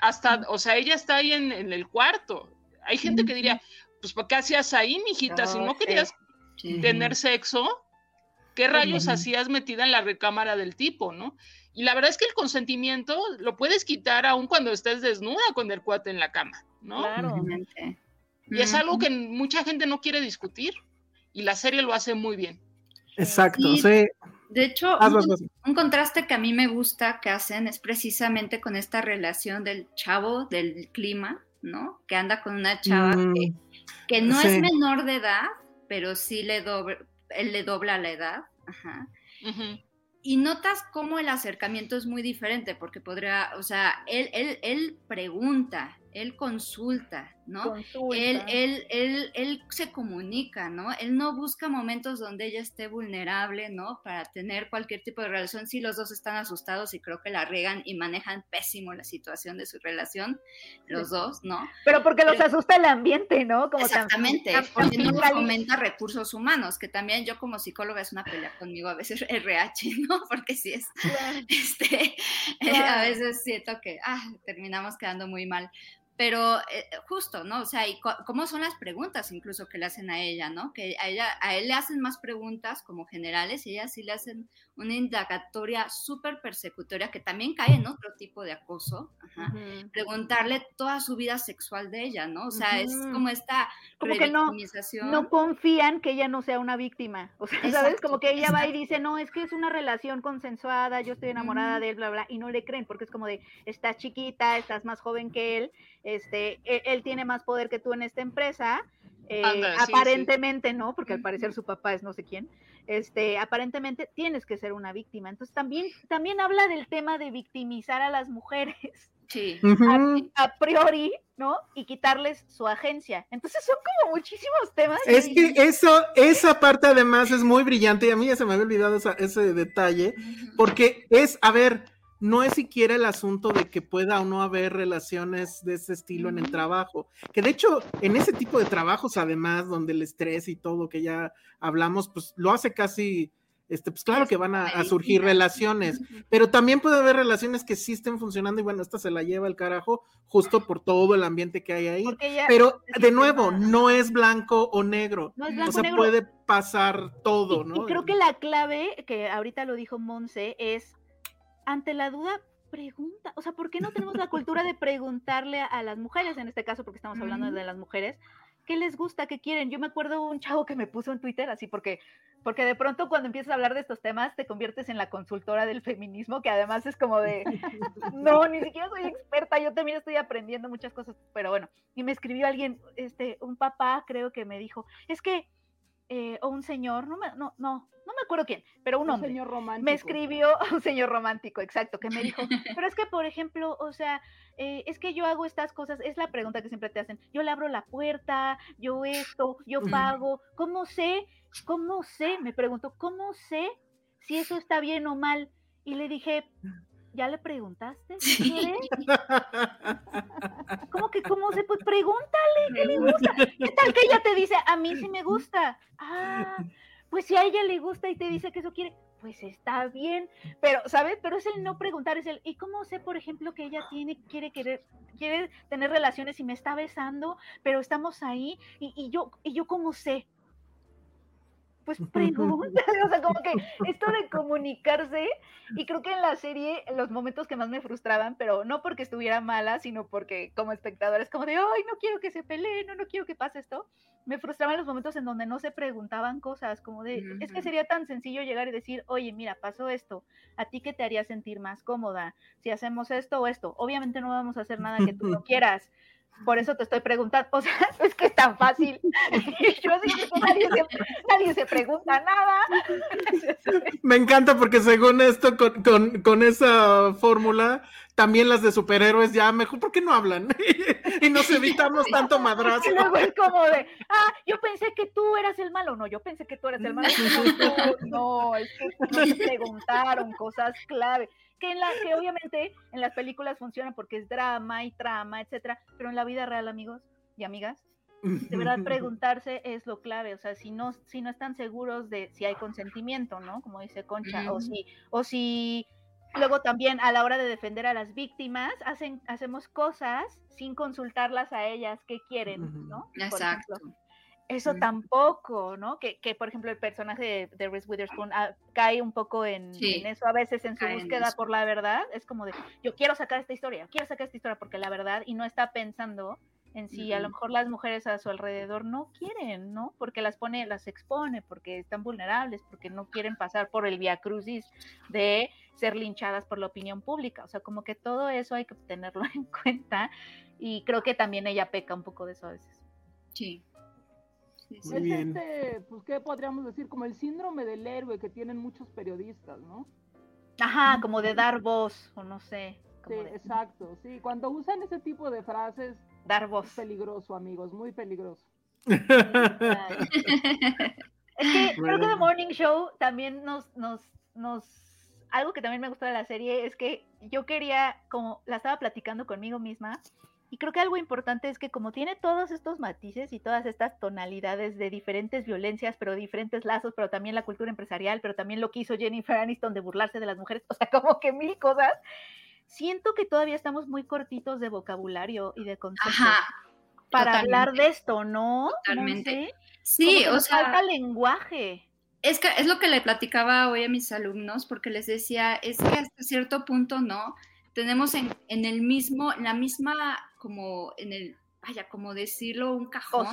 [SPEAKER 2] hasta, o sea, ella está ahí en, el cuarto. Hay gente que diría, pues, ¿qué hacías ahí, mijita? si no querías tener sexo, ¿qué rayos hacías metida en la recámara del tipo, no? Y la verdad es que el consentimiento lo puedes quitar aún cuando estés desnuda con el cuate en la cama, ¿no? Claro. Y es algo que mucha gente no quiere discutir y la serie lo hace muy bien.
[SPEAKER 3] Exacto, sí.
[SPEAKER 1] De hecho, un, contraste que a mí me gusta que hacen es precisamente con esta relación del chavo del clima, ¿no? Que anda con una chava que, mm, no es menor de edad, pero sí le dobla, él le dobla la edad. Ajá y notas cómo el acercamiento es muy diferente, porque podría, o sea, él, él, él pregunta, él consulta, ¿no? Él, él, él, él, se comunica, ¿no? Él no busca momentos donde ella esté vulnerable, ¿no? Para tener cualquier tipo de relación. Sí, los dos están asustados y creo que la regan y manejan pésimo la situación de su relación, los dos, ¿no?
[SPEAKER 4] Pero porque los asusta el ambiente, ¿no?
[SPEAKER 1] Como exactamente, porque no fomenta recursos humanos, que también yo como psicóloga es una pelea conmigo, a veces RH, ¿no? Porque sí es, este, a veces siento que, ah, terminamos quedando muy mal pero eh, justo, ¿no? O sea, y cómo son las preguntas incluso que le hacen a ella, ¿no? Que a ella, a él le hacen más preguntas como generales y ella sí le hacen una indagatoria súper persecutoria que también cae en otro tipo de acoso, preguntarle toda su vida sexual de ella, ¿no? O sea, es como esta
[SPEAKER 4] como que no, no confían que ella no sea una víctima, o sea, ¿sabes? Como que ella va y dice, no, es que es una relación consensuada, yo estoy enamorada de él, bla, bla, y no le creen, porque es como de, estás chiquita, estás más joven que él, este, e-, él, tiene más poder que tú en esta empresa, eh, aparentemente no, porque al parecer su papá es no sé quién, este, aparentemente tienes que ser una víctima. Entonces también, también habla del tema de victimizar a las mujeres. Sí. A, priori, ¿no? Y quitarles su agencia. Entonces son como muchísimos temas.
[SPEAKER 3] Es que eso, esa parte además es muy brillante y a mí ya se me había olvidado ese detalle, porque es, a ver, no es siquiera el asunto de que pueda o no haber relaciones de ese estilo en el trabajo, que de hecho en ese tipo de trabajos además donde el estrés y todo que ya hablamos, pues lo hace casi, este, pues claro que van a, surgir relaciones, pero también puede haber relaciones que sí estén funcionando y bueno, esta se la lleva el carajo justo por todo el ambiente que hay ahí, pero de nuevo, no es blanco o negro, o sea, puede pasar todo, ¿no?
[SPEAKER 4] Y creo que la clave, que ahorita lo dijo Monse, es ante la duda, pregunta. O sea, ¿por qué no tenemos la cultura de preguntarle a, las mujeres, en este caso, porque estamos hablando de las mujeres, qué les gusta, qué quieren? Yo me acuerdo un chavo que me puso en Twitter así, porque, porque de pronto cuando empiezas a hablar de estos temas te conviertes en la consultora del feminismo, que además es como de, no, ni siquiera soy experta, yo también estoy aprendiendo muchas cosas, pero bueno, y me escribió alguien, este, un papá creo que me dijo, es que, eh, o un señor, no, me, no, no, no me acuerdo quién, pero un, hombre. Señor romántico. Me escribió, un señor romántico, exacto, que me dijo, pero es que, por ejemplo, o sea, eh, es que yo hago estas cosas, es la pregunta que siempre te hacen, yo le abro la puerta, yo esto, yo pago, ¿cómo sé? ¿Cómo sé? Me preguntó, ¿cómo sé si eso está bien o mal? Y le dije, ¿ya le preguntaste? ¿Cómo que cómo se? Pues pregúntale, ¿qué le gusta? ¿Qué tal que ella te dice, a mí sí me gusta? Ah, pues si a ella le gusta y te dice que eso quiere, pues está bien, pero, ¿sabes? Pero es el no preguntar, es el, ¿y cómo sé, por ejemplo, que ella tiene, quiere querer, quiere tener relaciones y me está besando, pero estamos ahí, y, y yo, y yo cómo sé, pues pregunta, o sea, como que esto de comunicarse, y creo que en la serie los momentos que más me frustraban, pero no porque estuviera mala, sino porque como espectador es como de, ay, no quiero que se peleen, no, no quiero que pase esto, me frustraban los momentos en donde no se preguntaban cosas, como de, es que sería tan sencillo llegar y decir, oye, mira, pasó esto, ¿a ti qué te haría sentir más cómoda? Si hacemos esto o esto, obviamente no vamos a hacer nada que tú no quieras, por eso te estoy preguntando, o sea, es que es tan fácil. Yo sí que nadie se, nadie se pregunta nada.
[SPEAKER 3] Me encanta porque según esto, con, con, con esa fórmula, también las de superhéroes ya mejor, ¿por qué no hablan? y nos evitamos tanto madrazo.
[SPEAKER 4] Y luego es como de, ah, yo pensé que tú eras el malo. No, yo pensé que tú eras el malo. No, es que no te preguntaron cosas clave que en la que obviamente en las películas funciona porque es drama y trama, etcétera, pero en la vida real, amigos y amigas, de verdad preguntarse es lo clave, o sea, si no si no están seguros de si hay consentimiento, ¿no? Como dice Concha, o si o si luego también a la hora de defender a las víctimas hacen hacemos cosas sin consultarlas a ellas qué quieren, ¿no?
[SPEAKER 1] Exacto.
[SPEAKER 4] Eso tampoco, ¿no? Que, que, por ejemplo, el personaje de, Reese Witherspoon ah, cae un poco en, eso a veces en su búsqueda por la verdad. Es como de, yo quiero sacar esta historia, quiero sacar esta historia porque la verdad, y no está pensando en si a lo mejor las mujeres a su alrededor no quieren, ¿no? Porque las pone, las expone, porque están vulnerables, porque no quieren pasar por el via crucis de ser linchadas por la opinión pública. O sea, como que todo eso hay que tenerlo en cuenta y creo que también ella peca un poco de eso a veces.
[SPEAKER 1] Sí
[SPEAKER 6] es este, pues, ¿qué podríamos decir? Como el síndrome del héroe que tienen muchos periodistas, ¿no?
[SPEAKER 4] Ajá, como de dar voz, o no sé.
[SPEAKER 6] Sí, exacto, sí. Cuando usan ese tipo de frases,
[SPEAKER 4] dar voz.
[SPEAKER 6] Es peligroso, amigos, muy peligroso.
[SPEAKER 4] es que creo que The Morning Show también nos, nos, nos, algo que también me gusta de la serie es que yo quería, como la estaba platicando conmigo misma, y creo que algo importante es que como tiene todos estos matices y todas estas tonalidades de diferentes violencias, pero diferentes lazos, pero también la cultura empresarial, pero también lo que hizo Jennifer Aniston de burlarse de las mujeres, o sea, como que mil cosas, siento que todavía estamos muy cortitos de vocabulario y de conceptos para hablar de esto, ¿no?
[SPEAKER 1] Totalmente. Sí, o sea,
[SPEAKER 4] falta lenguaje.
[SPEAKER 1] Es que es lo que le platicaba hoy a mis alumnos, porque les decía, es que hasta cierto punto, ¿no? Tenemos en, en, el mismo, la misma, como en el, vaya, como decirlo, un cajón.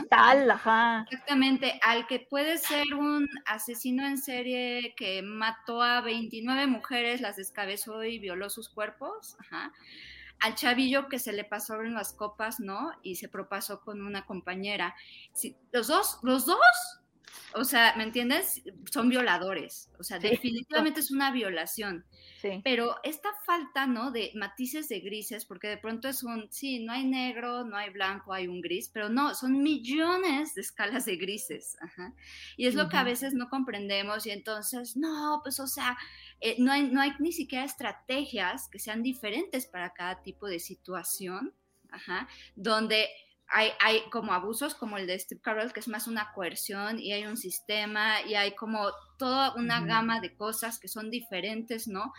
[SPEAKER 4] Ajá.
[SPEAKER 1] Exactamente, al que puede ser un asesino en serie que mató a 29 mujeres, las descabezó y violó sus cuerpos, ajá. Al chavillo que se le pasó en las copas, ¿no? Y se propasó con una compañera. los dos, los dos o sea, ¿me entiendes? Son violadores. O sea, definitivamente es una violación. Sí. Pero esta falta, ¿no? De matices de grises, porque de pronto es un, sí, no hay negro, no hay blanco, hay un gris, pero no, son millones de escalas de grises. Ajá. Y es lo que a veces no comprendemos y entonces, no, pues, o sea, eh, no, hay, no hay ni siquiera estrategias que sean diferentes para cada tipo de situación, ajá, donde hay, hay, como abusos como el de Steve Carell, que es más una coerción y hay un sistema y hay como toda una gama de cosas que son diferentes, ¿no?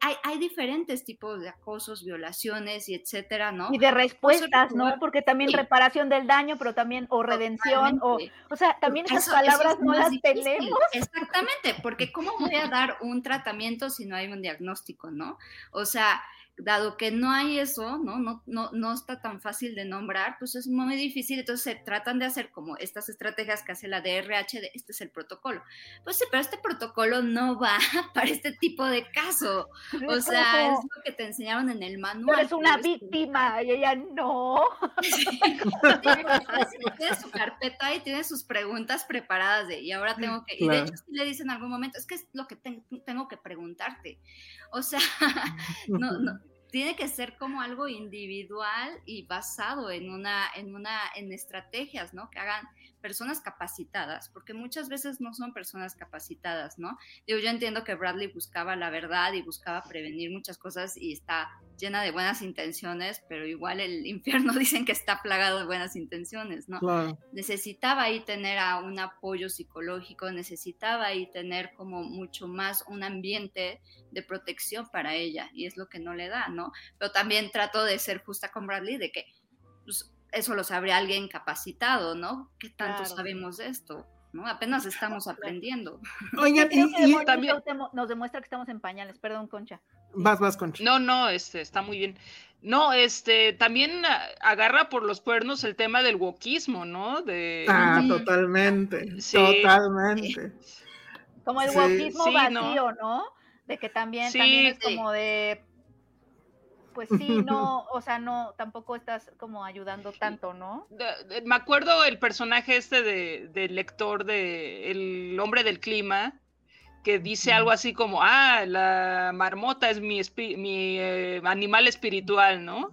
[SPEAKER 1] Hay, hay, diferentes tipos de acosos, violaciones y etcétera, ¿no?
[SPEAKER 4] Y de respuestas, ¿no? Porque también reparación del daño, pero también o redención, o, o sea, también esas palabras no las tenemos.
[SPEAKER 1] Exactamente, porque ¿cómo voy a dar un tratamiento si no hay un diagnóstico, ¿no? O sea, dado que no hay eso, ¿no? No, no, no está tan fácil de nombrar, pues es muy difícil, entonces se tratan de hacer como estas estrategias que hace la DRH de este es el protocolo. Pues sí, pero este protocolo no va para este tipo de caso. O sea, es lo que te enseñaron en el manual.
[SPEAKER 4] Pero es una víctima y ella no.
[SPEAKER 1] tiene su carpeta y tiene sus preguntas preparadas de, y ahora tengo que, y de hecho si le dicen en algún momento, es que es lo que tengo que preguntarte. O sea, no, no, tiene que ser como algo individual y basado en una, en una, en estrategias, ¿no? Que hagan personas capacitadas, porque muchas veces no son personas capacitadas, ¿no? Digo, yo entiendo que Bradley buscaba la verdad y buscaba prevenir muchas cosas y está llena de buenas intenciones, pero igual el infierno dicen que está plagado de buenas intenciones, ¿no? Necesitaba ahí tener a un apoyo psicológico, necesitaba ahí tener como mucho más un ambiente de protección para ella y es lo que no le da, ¿no? Pero también trato de ser justa con Bradley de que pues, eso lo sabría alguien capacitado, ¿no? ¿Qué tanto sabemos de esto? ¿no? Apenas estamos aprendiendo.
[SPEAKER 4] Oigan, y, también nos demuestra que estamos en pañales, perdón, Concha.
[SPEAKER 3] Vas, vas, Concha.
[SPEAKER 2] No, no, este, está muy bien. No, este, también agarra por los cuernos el tema del wokismo, ¿no? De...
[SPEAKER 3] Ah, totalmente, totalmente.
[SPEAKER 4] Como el wokismo vacío, ¿no? De que también, también es como de pues sí, no, o sea, no, tampoco estás como ayudando tanto, ¿no?
[SPEAKER 2] Me acuerdo el personaje este de, del lector de El hombre del clima, que dice algo así como, ah, la marmota es mi, mi eh, animal espiritual, ¿no?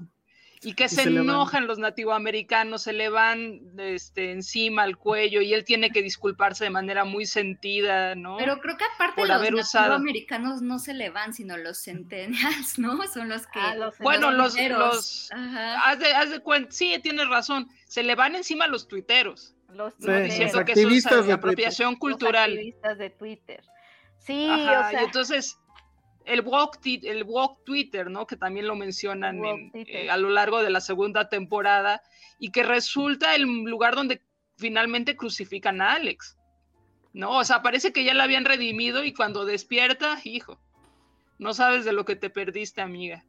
[SPEAKER 2] Y que se, enojan los nativoamericanos, se le van este, encima al cuello y él tiene que disculparse de manera muy sentida, ¿no?
[SPEAKER 1] Pero creo que aparte los nativoamericanos no se le van, sino los centennials, ¿no? Son los que... Ah,
[SPEAKER 2] bueno, los... los haz, de, haz de cuenta, sí, tienes razón, se le van encima los tuiteros.
[SPEAKER 4] Los,
[SPEAKER 2] diciendo que eso es apropiación cultural.
[SPEAKER 4] Los activistas de Twitter. Sí, o sea...
[SPEAKER 2] Y entonces el walk, el walk Twitter, ¿no? Que también lo mencionan eh, a lo largo de la segunda temporada y que resulta el lugar donde finalmente crucifican a Alex, ¿no? O sea, parece que ya la habían redimido y cuando despierta, hijo, no sabes de lo que te perdiste, amiga.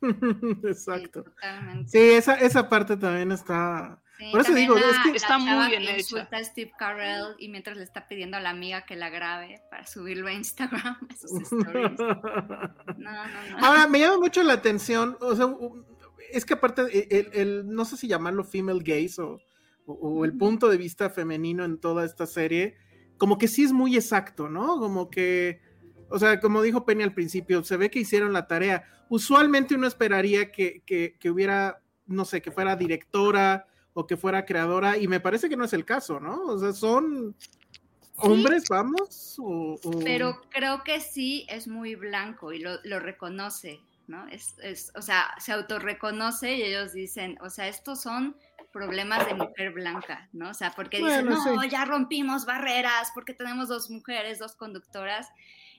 [SPEAKER 3] Exacto. Sí, esa, esa parte también está por eso digo, es que
[SPEAKER 1] está muy bien hecha. Insulta a Steve Carell y mientras le está pidiendo a la amiga que la grabe para subirlo a Instagram, sus stories. No, no, no.
[SPEAKER 3] Ahora, me llama mucho la atención, o sea, es que aparte, e, el, no sé si llamarlo female gaze o, o, el punto de vista femenino en toda esta serie, como que sí es muy exacto, ¿no? Como que, o sea, como dijo Penny al principio, se ve que hicieron la tarea. Usualmente uno esperaría que, que, que hubiera, no sé, que fuera directora, o que fuera creadora, y me parece que no es el caso, ¿no? O sea, son hombres, vamos.
[SPEAKER 1] Pero creo que sí es muy blanco y lo, reconoce, ¿no? Es, es, o sea, se autorreconoce y ellos dicen, o sea, estos son problemas de mujer blanca, ¿no? O sea, porque dicen, no, ya rompimos barreras, porque tenemos dos mujeres, dos conductoras.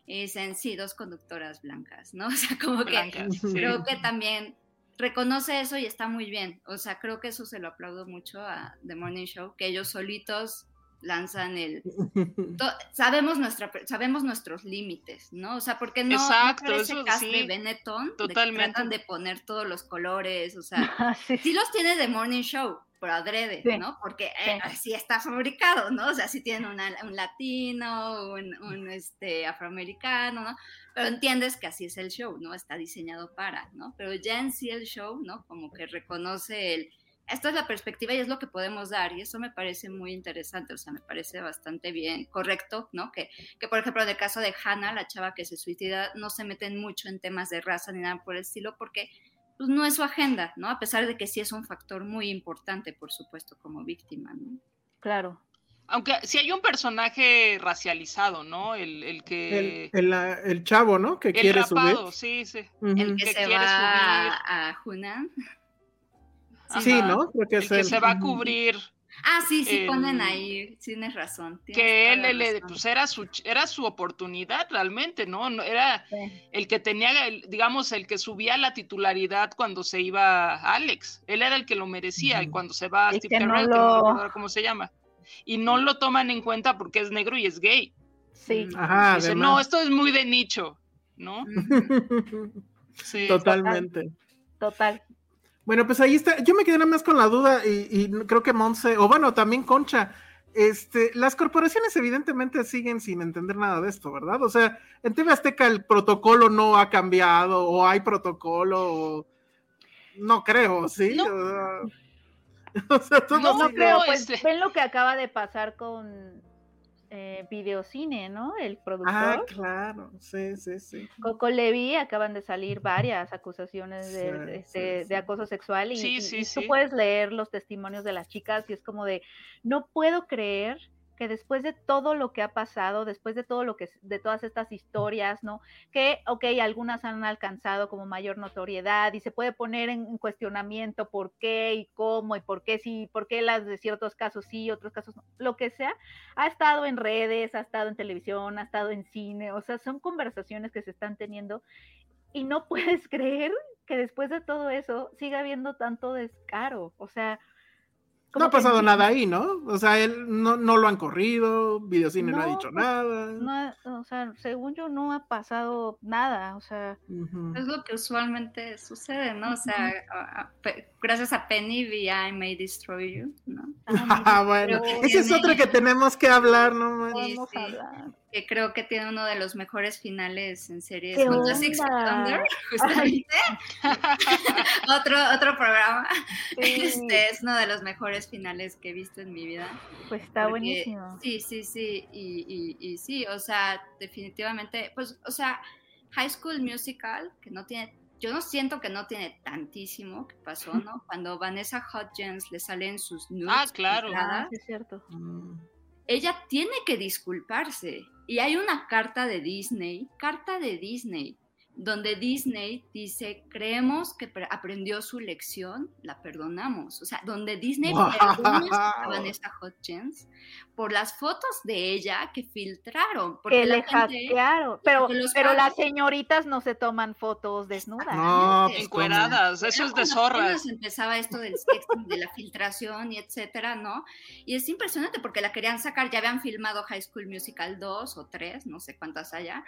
[SPEAKER 1] Y dicen, sí, dos conductoras blancas, ¿no? O sea, como que creo que también reconoce eso y está muy bien. O sea, creo que eso se lo aplaudo mucho a The Morning Show, que ellos solitos lanzan el sabemos nuestra sabemos nuestros límites no o sea porque no
[SPEAKER 2] Exacto,
[SPEAKER 1] ese
[SPEAKER 2] cast
[SPEAKER 1] de Benetton totalmente de tratan de poner todos los colores o sea sí. los tiene The Morning Show pero adrede, ¿no? Porque eh, así está fabricado, ¿no? O sea, si tiene un latino, un, un, este, afroamericano, ¿no? Pero entiendes que así es el show, ¿no? Está diseñado para, ¿no? Pero ya en sí el show, ¿no? Como que reconoce el, esta es la perspectiva y es lo que podemos dar y eso me parece muy interesante, o sea, me parece bastante bien, correcto, ¿no? Que, que por ejemplo, en el caso de Hannah, la chava que se suicida, no se meten mucho en temas de raza ni nada por el estilo porque pues, no es su agenda, ¿no? A pesar de que sí es un factor muy importante, por supuesto, como víctima, ¿no?
[SPEAKER 4] Claro.
[SPEAKER 2] Aunque si hay un personaje racializado, ¿no? El, el que...
[SPEAKER 3] El, el, chavo, ¿no? Que quiere rapado,
[SPEAKER 2] sí, sí.
[SPEAKER 1] El que, se va a Hunan.
[SPEAKER 3] Sí, ¿no?
[SPEAKER 2] Creo que el que se va a cubrir
[SPEAKER 1] Ah, sí, sí, ponen ahí, tienes razón.
[SPEAKER 2] que él, pues era su, era su oportunidad realmente, ¿no? era el que tenía, digamos, el que subía la titularidad cuando se iba Alex. Él era el que lo merecía, y cuando se va Steve Carell, no cómo se llama. Y no lo toman en cuenta porque es negro y es gay.
[SPEAKER 4] Sí.
[SPEAKER 3] Ajá,
[SPEAKER 2] Dice, no, esto es muy de nicho, ¿no?
[SPEAKER 3] sí. Totalmente.
[SPEAKER 4] Total.
[SPEAKER 3] Bueno, pues ahí está. Yo me quedé nada más con la duda y, creo que Monse, o bueno, también Concha. Este, las corporaciones evidentemente siguen sin entender nada de esto, ¿verdad? O sea, en TV Azteca el protocolo no ha cambiado, o hay protocolo, no creo, ¿sí?
[SPEAKER 4] No, o sea, no, no creo, pues ven lo que acaba de pasar con eh, videocine, ¿no? El
[SPEAKER 3] Ah,
[SPEAKER 4] productor.
[SPEAKER 3] claro, sí, sí, sí.
[SPEAKER 4] Coco Levi acaban de salir varias acusaciones de,
[SPEAKER 3] Sí,
[SPEAKER 4] este,
[SPEAKER 3] sí, sí.
[SPEAKER 4] de acoso sexual y,
[SPEAKER 5] Sí,
[SPEAKER 4] y-
[SPEAKER 5] sí,
[SPEAKER 4] y tú
[SPEAKER 5] sí.
[SPEAKER 4] puedes leer los testimonios de las chicas y es como de no puedo creer que después de todo lo que ha pasado, después de todo lo que de todas estas historias, ¿no? Que ok, algunas han alcanzado como mayor notoriedad y se puede poner en cuestionamiento por qué y cómo y por qué sí, por qué las de ciertos casos sí, otros casos no, lo que sea, ha estado en redes, ha estado en televisión, ha estado en cine, o sea, son conversaciones que se están teniendo y no puedes creer que después de todo eso siga habiendo tanto descaro, o sea...
[SPEAKER 3] No ha pasado nada ahí, ¿no? O sea, él no, no lo han corrido, Videocine no, ha dicho
[SPEAKER 4] pues,
[SPEAKER 3] nada.
[SPEAKER 4] No, ha- o sea, según yo no ha pasado nada, o sea.
[SPEAKER 1] Es lo que usualmente sucede, ¿no? O sea, gracias a Penny vía I May Destroy You, ¿no?
[SPEAKER 3] Ah, bueno,
[SPEAKER 1] Creo que
[SPEAKER 3] esa es otra que tenemos que hablar, ¿no?
[SPEAKER 1] Sí, sí.
[SPEAKER 4] hablar.
[SPEAKER 1] Que creo que tiene uno de los mejores finales en series.
[SPEAKER 4] ¿Qué
[SPEAKER 1] junto a Six Feet
[SPEAKER 4] onda?
[SPEAKER 1] Under, justamente. otro, otro programa.
[SPEAKER 4] Sí,
[SPEAKER 1] Este es uno de los mejores finales que he visto en mi vida.
[SPEAKER 4] pues está
[SPEAKER 1] Porque-
[SPEAKER 4] buenísimo.
[SPEAKER 1] Sí, sí, sí, y, y, y sí, o sea, definitivamente, pues, o sea, High School Musical, que no tiene, yo no siento que no tiene tantísimo que pasó, ¿no? Cuando Vanessa Hudgens le salen sus nudes
[SPEAKER 5] Ah, claro.
[SPEAKER 4] Ah, sí es cierto.
[SPEAKER 3] Mm.
[SPEAKER 1] ella tiene que disculparse. Y hay una carta de Disney, carta de Disney, donde Disney dice, creemos que pre- aprendió su lección, la perdonamos. O sea, donde Disney
[SPEAKER 3] Wow.
[SPEAKER 1] perdona a Vanessa Hudgens por las fotos de ella que filtraron. Porque
[SPEAKER 4] que
[SPEAKER 1] la
[SPEAKER 4] le
[SPEAKER 1] gente-
[SPEAKER 4] hackearon, pero, pero
[SPEAKER 1] padres-
[SPEAKER 4] las señoritas no se toman fotos desnudas.
[SPEAKER 3] No, pues,
[SPEAKER 5] Encueradas, eso es de zorras.
[SPEAKER 1] empezaba esto del sexting, de la filtración y etcétera, ¿no? Y es impresionante porque la querían sacar, ya habían filmado High School Musical 2 o 3, no sé cuántas haya.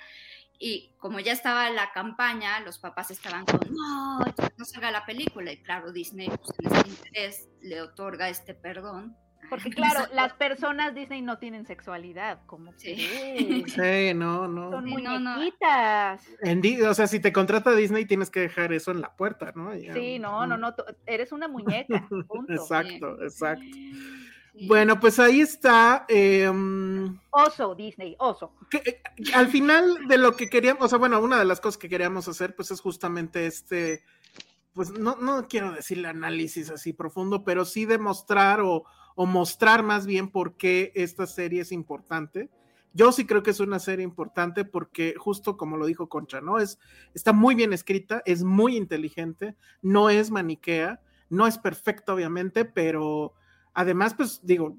[SPEAKER 1] Y como ya estaba la campaña, los papás estaban con, no, no salga la película. Y claro, Disney, pues en este interés, le otorga este perdón.
[SPEAKER 4] Porque claro, las personas Disney no tienen sexualidad, como
[SPEAKER 1] Sí.
[SPEAKER 4] que
[SPEAKER 3] Sí, no, no.
[SPEAKER 4] son
[SPEAKER 1] Sí, no.
[SPEAKER 3] En o sea, si te contrata Disney tienes que dejar eso en la puerta, ¿no? Ya.
[SPEAKER 4] Sí, no, no, no, eres una muñeca, punto.
[SPEAKER 3] Exacto,
[SPEAKER 1] Sí.
[SPEAKER 3] exacto.
[SPEAKER 1] Sí.
[SPEAKER 3] Bueno, pues ahí está. em,
[SPEAKER 4] Oso, Disney, oso.
[SPEAKER 3] que, eh, al final de lo que queríamos, o sea, bueno, una de las cosas que queríamos hacer, pues es justamente este, pues no, no quiero decirle análisis así profundo, pero sí demostrar o, o mostrar más bien por qué esta serie es importante. Yo sí creo que es una serie importante porque justo como lo dijo Concha, ¿no? Es, está muy bien escrita, es muy inteligente, no es maniquea, no es perfecta obviamente, pero además, pues digo,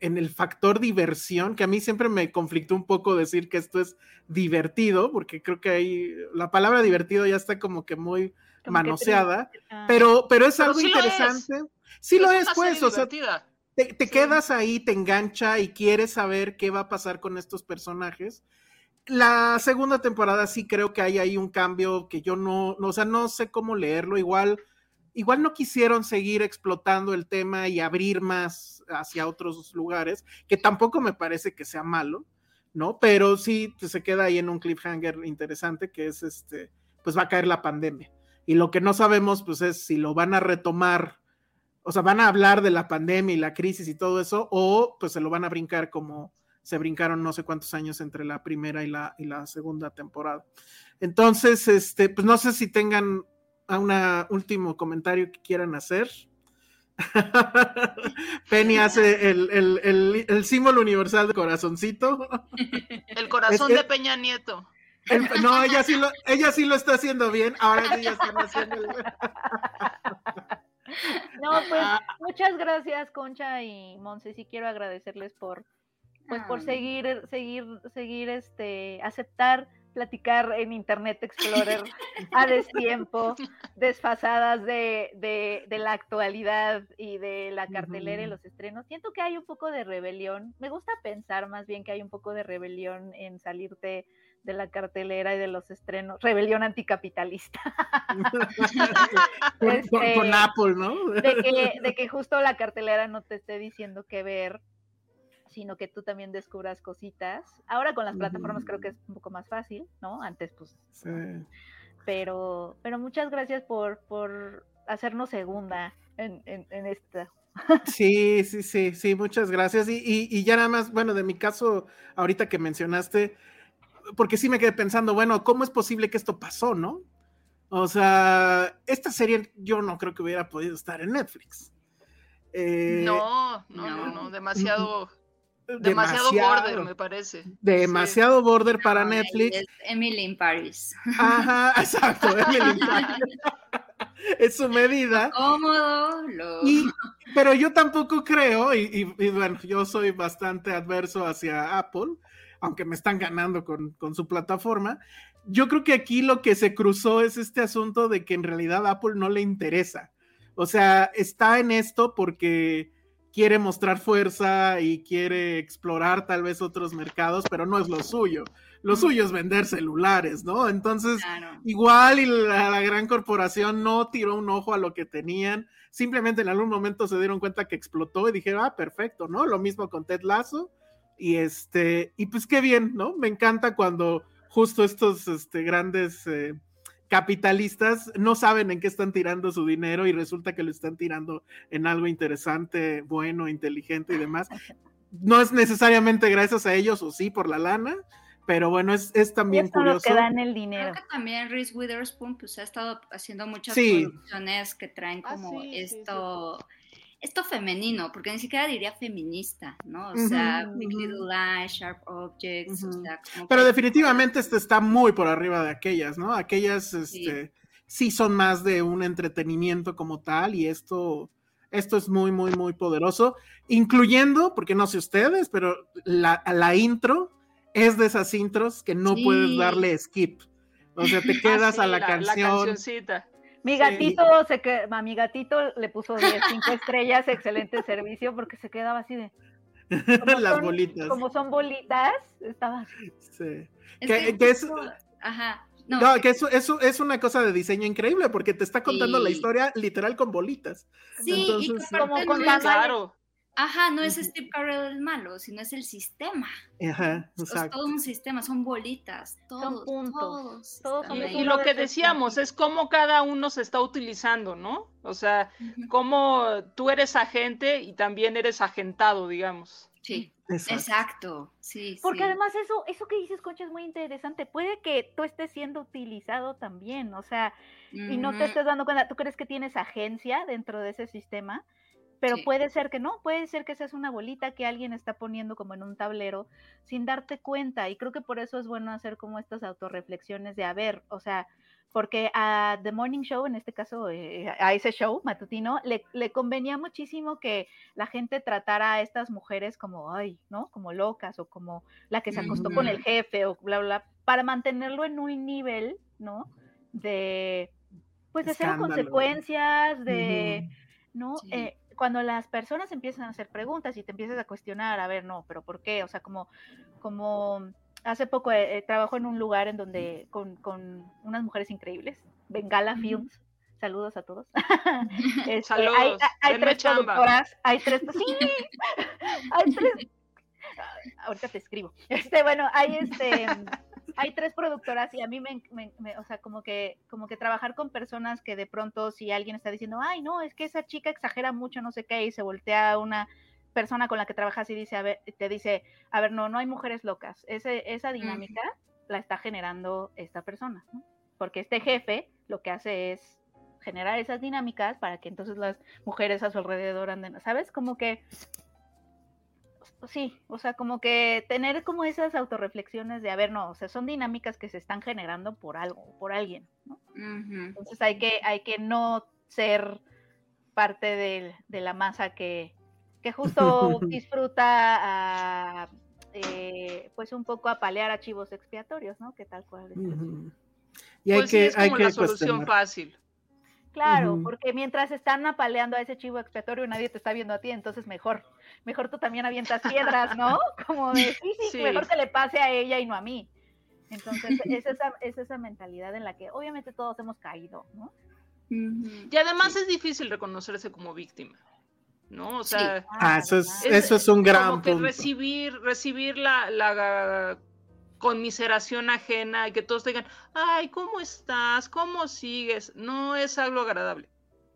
[SPEAKER 3] en el factor diversión, que a mí siempre me conflictó un poco decir que esto es divertido, porque creo que ahí la palabra divertido ya está como que muy
[SPEAKER 4] Como que
[SPEAKER 3] manoseada.
[SPEAKER 4] Ah.
[SPEAKER 3] pero, pero es
[SPEAKER 5] Pero
[SPEAKER 3] algo
[SPEAKER 5] sí lo es.
[SPEAKER 3] interesante. Sí lo es, pues, o sea,
[SPEAKER 5] divertida.
[SPEAKER 3] te, te
[SPEAKER 5] Sí.
[SPEAKER 3] quedas ahí, te engancha y quieres saber qué va a pasar con estos personajes. La segunda temporada sí creo que hay ahí un cambio que yo no, no, o sea, no sé cómo leerlo. Igual, igual no quisieron seguir explotando el tema y abrir más hacia otros lugares, que tampoco me parece que sea malo, ¿no? Pero sí pues, se queda ahí en un cliffhanger interesante que es este, pues va a caer la pandemia. Y lo que no sabemos, pues es si lo van a retomar o sea, van a hablar de la pandemia y la crisis y todo eso, o pues se lo van a brincar como se brincaron no sé cuántos años entre la primera y la, y la segunda temporada. Entonces, este, pues no sé si tengan un último comentario que quieran hacer. Penny hace el, el, el, el, símbolo universal de corazoncito.
[SPEAKER 5] El corazón
[SPEAKER 3] Es que-
[SPEAKER 5] de Peña Nieto.
[SPEAKER 3] El- no, ella sí, lo, ella sí lo está haciendo bien. Ahora sí ya están haciendo el...
[SPEAKER 4] No, pues
[SPEAKER 3] Ah.
[SPEAKER 4] muchas gracias, Concha y Monse. Sí quiero agradecerles por, pues, por
[SPEAKER 1] Ah.
[SPEAKER 4] seguir, seguir, seguir, este, aceptar platicar en Internet Explorer a destiempo, desfasadas de, de, de la actualidad y de la cartelera y los estrenos. Siento que hay un poco de rebelión. Me gusta pensar más bien que hay un poco de rebelión en salirte de la cartelera y de los estrenos. Rebelión anticapitalista.
[SPEAKER 3] con, con-
[SPEAKER 4] Este,
[SPEAKER 3] con Apple, ¿no?
[SPEAKER 4] de que, de que justo la cartelera no te esté diciendo qué ver, sino que tú también descubras cositas. Ahora con las plataformas creo que es un poco más fácil, ¿no? Antes, pues,
[SPEAKER 3] Sí.
[SPEAKER 4] pero, pero muchas gracias por, por hacernos segunda. en, en, esta.
[SPEAKER 3] Sí, sí, sí, sí, muchas gracias. Y, y, ya nada más, bueno, de mi caso, ahorita que mencionaste, porque sí me quedé pensando, bueno, ¿cómo es posible que esto pasó, no? O sea, esta serie yo no creo que hubiera podido estar en Netflix.
[SPEAKER 5] Eh, no, no, no, no, demasiado, demasiado, border, me parece.
[SPEAKER 3] Demasiado border para Netflix.
[SPEAKER 1] Emily in Paris.
[SPEAKER 3] Ajá, exacto, Emily in Paris. es su medida.
[SPEAKER 1] Cómodo.
[SPEAKER 3] pero yo tampoco creo, y, bueno, yo soy bastante adverso hacia Apple, aunque me están ganando con, con su plataforma. Yo creo que aquí lo que se cruzó es este asunto de que en realidad Apple no le interesa. O sea, está en esto porque quiere mostrar fuerza y quiere explorar tal vez otros mercados, pero no es lo suyo. Lo suyo es vender celulares, ¿no? Entonces, igual y la, gran corporación no tiró un ojo a lo que tenían, simplemente en algún momento se dieron cuenta que explotó y dijeron, ah, perfecto, ¿no? Lo mismo con Ted Lasso. Y este, y pues qué bien, ¿no? Me encanta cuando justo estos este, grandes eh, capitalistas no saben en qué están tirando su dinero y resulta que lo están tirando en algo interesante, bueno, inteligente y demás. No es necesariamente gracias a ellos o sí por la lana, pero bueno, es, es también curioso.
[SPEAKER 4] que dan el dinero.
[SPEAKER 1] Creo que también Reese Witherspoon pues ha estado haciendo muchas producciones que traen ah, como esto esto femenino, porque ni siquiera diría feminista, ¿no? O sea, Big Little Lies, Sharp Objects, o sea,
[SPEAKER 3] Pero definitivamente este está muy por arriba de aquellas, ¿no? Aquellas, este, sí. son más de un entretenimiento como tal y esto, esto es muy, muy, muy poderoso, incluyendo, porque no sé ustedes, pero la, la intro es de esas intros que no puedes darle skip. O sea, te ah, quedas a la, canción.
[SPEAKER 4] Mi gatito se que a mi gatito le puso 10, 5 estrellas, excelente servicio, porque se quedaba así de.
[SPEAKER 3] Las bolitas.
[SPEAKER 4] Como son bolitas, estaba.
[SPEAKER 3] Sí. que, es,
[SPEAKER 1] Ajá.
[SPEAKER 3] No, que eso, eso es una cosa de diseño increíble porque te está contando la historia literal con bolitas.
[SPEAKER 1] Sí, Entonces, y como con claro. Ajá, no es Steve Carell el malo, sino es el sistema.
[SPEAKER 3] Ajá,
[SPEAKER 1] exacto. Es todo un sistema, son bolitas, todos, son puntos. Todos,
[SPEAKER 5] y, lo que decíamos es cómo cada uno se está utilizando, ¿no? O sea, cómo tú eres agente y también eres agentado, digamos.
[SPEAKER 1] Sí, exacto. Sí,
[SPEAKER 4] Porque además eso, eso que dices, Concha, es muy interesante. Puede que tú estés siendo utilizado también, o sea, y no te estés dando cuenta. ¿Tú crees que tienes agencia dentro de ese sistema? Pero puede ser que no, puede ser que seas una bolita que alguien está poniendo como en un tablero sin darte cuenta y creo que por eso es bueno hacer como estas autorreflexiones de a ver, o sea, porque a The Morning Show, en este caso eh, a ese show matutino, le, le, convenía muchísimo que la gente tratara a estas mujeres como, ay, ¿no? Como locas o como la que se acostó con el jefe o bla, bla, para mantenerlo en un nivel, ¿no? De, pues de cero consecuencias, de, ¿no? Eh, cuando las personas empiezan a hacer preguntas y te empiezas a cuestionar, a ver, no, pero ¿por qué? O sea, como, como hace poco eh, eh, trabajo en un lugar en donde con, con unas mujeres increíbles, Bengala Films, saludos a todos.
[SPEAKER 5] Este, saludos.
[SPEAKER 4] Hay, tres productoras, hay tres, sí, hay tres, ahorita te escribo. Este, bueno, hay este hay tres productoras y a mí me, o sea, como que, como que trabajar con personas que de pronto si alguien está diciendo, ay, no, es que esa chica exagera mucho, no sé qué, y se voltea a una persona con la que trabajas y dice, a ver, te dice, a ver, no, no hay mujeres locas. Ese, esa dinámica la está generando esta persona, ¿no? Porque este jefe lo que hace es generar esas dinámicas para que entonces las mujeres a su alrededor anden, ¿sabes? Como que sí, o sea, como que tener como esas autorreflexiones de, a ver, no, o sea, son dinámicas que se están generando por algo, por alguien, ¿no? Entonces hay que, hay que no ser parte de, la masa que, que justo disfruta a, eh, pues un poco a palear archivos expiatorios, ¿no? Que tal cual.
[SPEAKER 3] Y hay
[SPEAKER 5] pues
[SPEAKER 3] que,
[SPEAKER 5] es como la solución fácil.
[SPEAKER 4] Claro, porque mientras están apaleando a ese chivo expiatorio nadie te está viendo a ti, entonces mejor, mejor tú también avientas piedras, ¿no? Como de, sí, sí, mejor que le pase a ella y no a mí. Entonces, es esa, es esa mentalidad en la que obviamente todos hemos caído, ¿no?
[SPEAKER 5] Y además es difícil reconocerse como víctima, ¿no? O sea,
[SPEAKER 3] ah, eso, es, eso es un gran como que
[SPEAKER 5] recibir, recibir la, la conmiseración ajena y que todos digan, ay, ¿cómo estás? ¿Cómo sigues? No es algo agradable.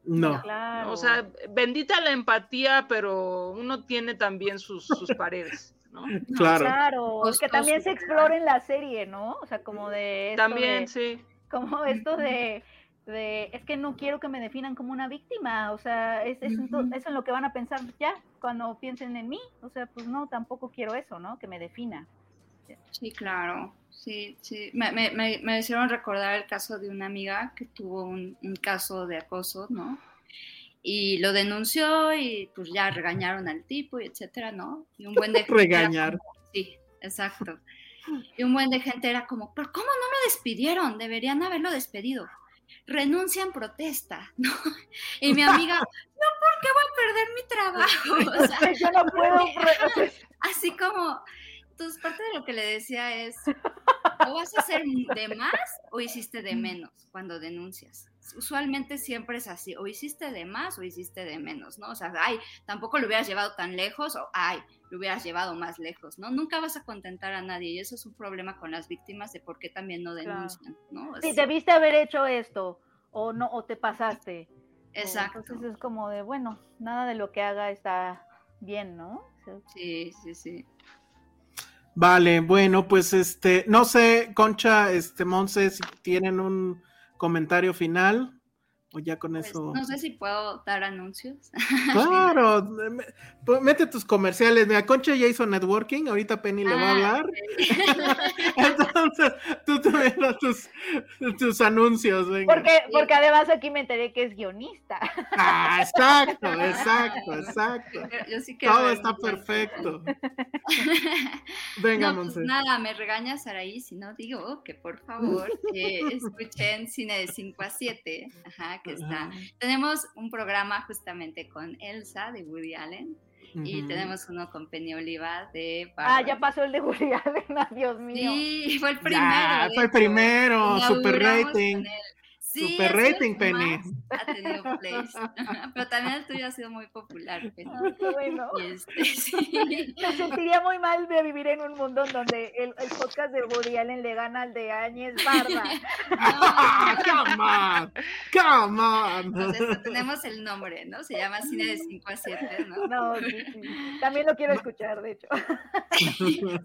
[SPEAKER 3] No.
[SPEAKER 2] O sea, bendita la empatía, pero uno tiene también sus, sus paredes. ¿no?
[SPEAKER 3] Claro.
[SPEAKER 4] Claro, es que también se explora en la serie, ¿no? O sea, como de...
[SPEAKER 2] también, sí.
[SPEAKER 4] Como esto de, de, es que no quiero que me definan como una víctima, o sea, es, es, eso es lo que van a pensar ya cuando piensen en mí, o sea, pues no, tampoco quiero eso, ¿no? Que me defina.
[SPEAKER 1] Sí, claro, sí, sí. Me, me, me, hicieron recordar el caso de una amiga que tuvo un, un caso de acoso, ¿no? y lo denunció y pues ya regañaron al tipo y etcétera, ¿no? Y un buen de
[SPEAKER 3] regañar.
[SPEAKER 1] sí, exacto. Y un buen de gente era como, pero ¿cómo no lo despidieron? Deberían haberlo despedido. Renuncia en protesta, ¿no? Y mi amiga, no, porque voy a perder mi trabajo. O sea,
[SPEAKER 4] yo no puedo.
[SPEAKER 1] Así como, entonces parte de lo que le decía es, o vas a hacer de más o hiciste de menos cuando denuncias usualmente siempre es así, o hiciste de más o hiciste de menos, ¿no? O sea, ay, tampoco lo hubieras llevado tan lejos o ay, lo hubieras llevado más lejos, ¿no? Nunca vas a contentar a nadie y eso es un problema con las víctimas de por qué también no denuncian, ¿no?
[SPEAKER 4] Sí, debiste haber hecho esto o no, o te pasaste.
[SPEAKER 1] Exacto.
[SPEAKER 4] entonces es como de, bueno, nada de lo que haga está bien, ¿no?
[SPEAKER 1] Sí, sí, sí.
[SPEAKER 3] Vale, bueno, pues este, no sé, Concha, este, Monse, si tienen un comentario final. O ya con
[SPEAKER 1] pues,
[SPEAKER 3] eso.
[SPEAKER 1] No sé si puedo dar anuncios.
[SPEAKER 3] Claro, pues, mete tus comerciales. Mira, Concha ya hizo networking, ahorita Penny le va a ah, hablar. Entonces, tú tuvieras tus, tus anuncios.
[SPEAKER 4] Porque, porque además aquí me enteré que es guionista.
[SPEAKER 3] Ah, exacto, exacto, exacto.
[SPEAKER 1] Yo sí
[SPEAKER 3] Todo está perfecto.
[SPEAKER 1] Venga, no, pues nada, me regaña Saraí si no digo que por favor escuchen cine de 5 a 7. Ajá que está. Tenemos un programa justamente con Elsa de Woody Allen. Y tenemos uno con Penny Oliva de
[SPEAKER 4] Ah, ya pasó el de Woody Allen, Dios mío.
[SPEAKER 1] Sí, fue el primero.
[SPEAKER 3] fue el primero, super rating. Super rating, Penny.
[SPEAKER 1] Ha tenido plays. Pero también el tuyo ha sido muy popular, Penny.
[SPEAKER 4] bueno.
[SPEAKER 1] Este,
[SPEAKER 4] Me sentiría muy mal de vivir en un mundo donde el, el podcast de Woody Allen le gana al de Áñez Barba.
[SPEAKER 3] come on, come on.
[SPEAKER 1] Entonces, tenemos el nombre, ¿no? Se llama Cine de 5 a 7, ¿no?
[SPEAKER 4] No, sí, sí. También lo quiero escuchar, de hecho.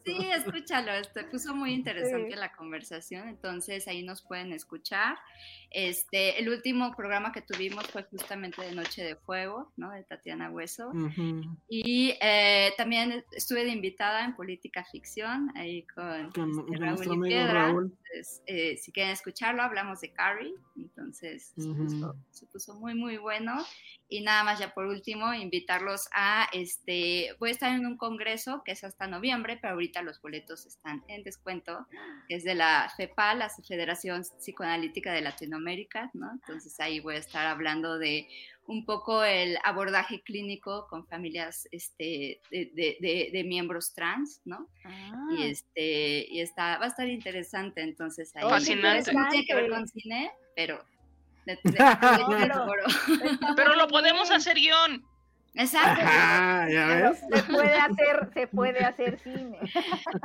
[SPEAKER 1] Sí, escúchalo. Esto puso muy interesante la conversación. Entonces, ahí nos pueden escuchar. Este, el último programa que tuvimos fue justamente de Noche de Fuego, ¿no? De Tatiana Hueso. Y eh, también estuve de invitada en Política Ficción, ahí con, este, Raúl y Piedra. Eh, si quieren escucharlo, hablamos de Carrie, entonces se, puso, muy, muy bueno. Y nada más ya por último, invitarlos a, este, voy a estar en un congreso que es hasta noviembre, pero ahorita los boletos están en descuento, que es de la FEPA, la Federación Psicoanalítica de Latinoamérica, ¿no? Entonces ahí voy a estar hablando de un poco el abordaje clínico con familias este, de, miembros trans, ¿no? Y, ah. este, y está, va a estar interesante, entonces ahí.
[SPEAKER 2] Fascinante.
[SPEAKER 1] No tiene que ver con cine, pero...
[SPEAKER 2] pero lo podemos hacer guion.
[SPEAKER 1] Exacto.
[SPEAKER 4] Se puede hacer, se puede hacer cine.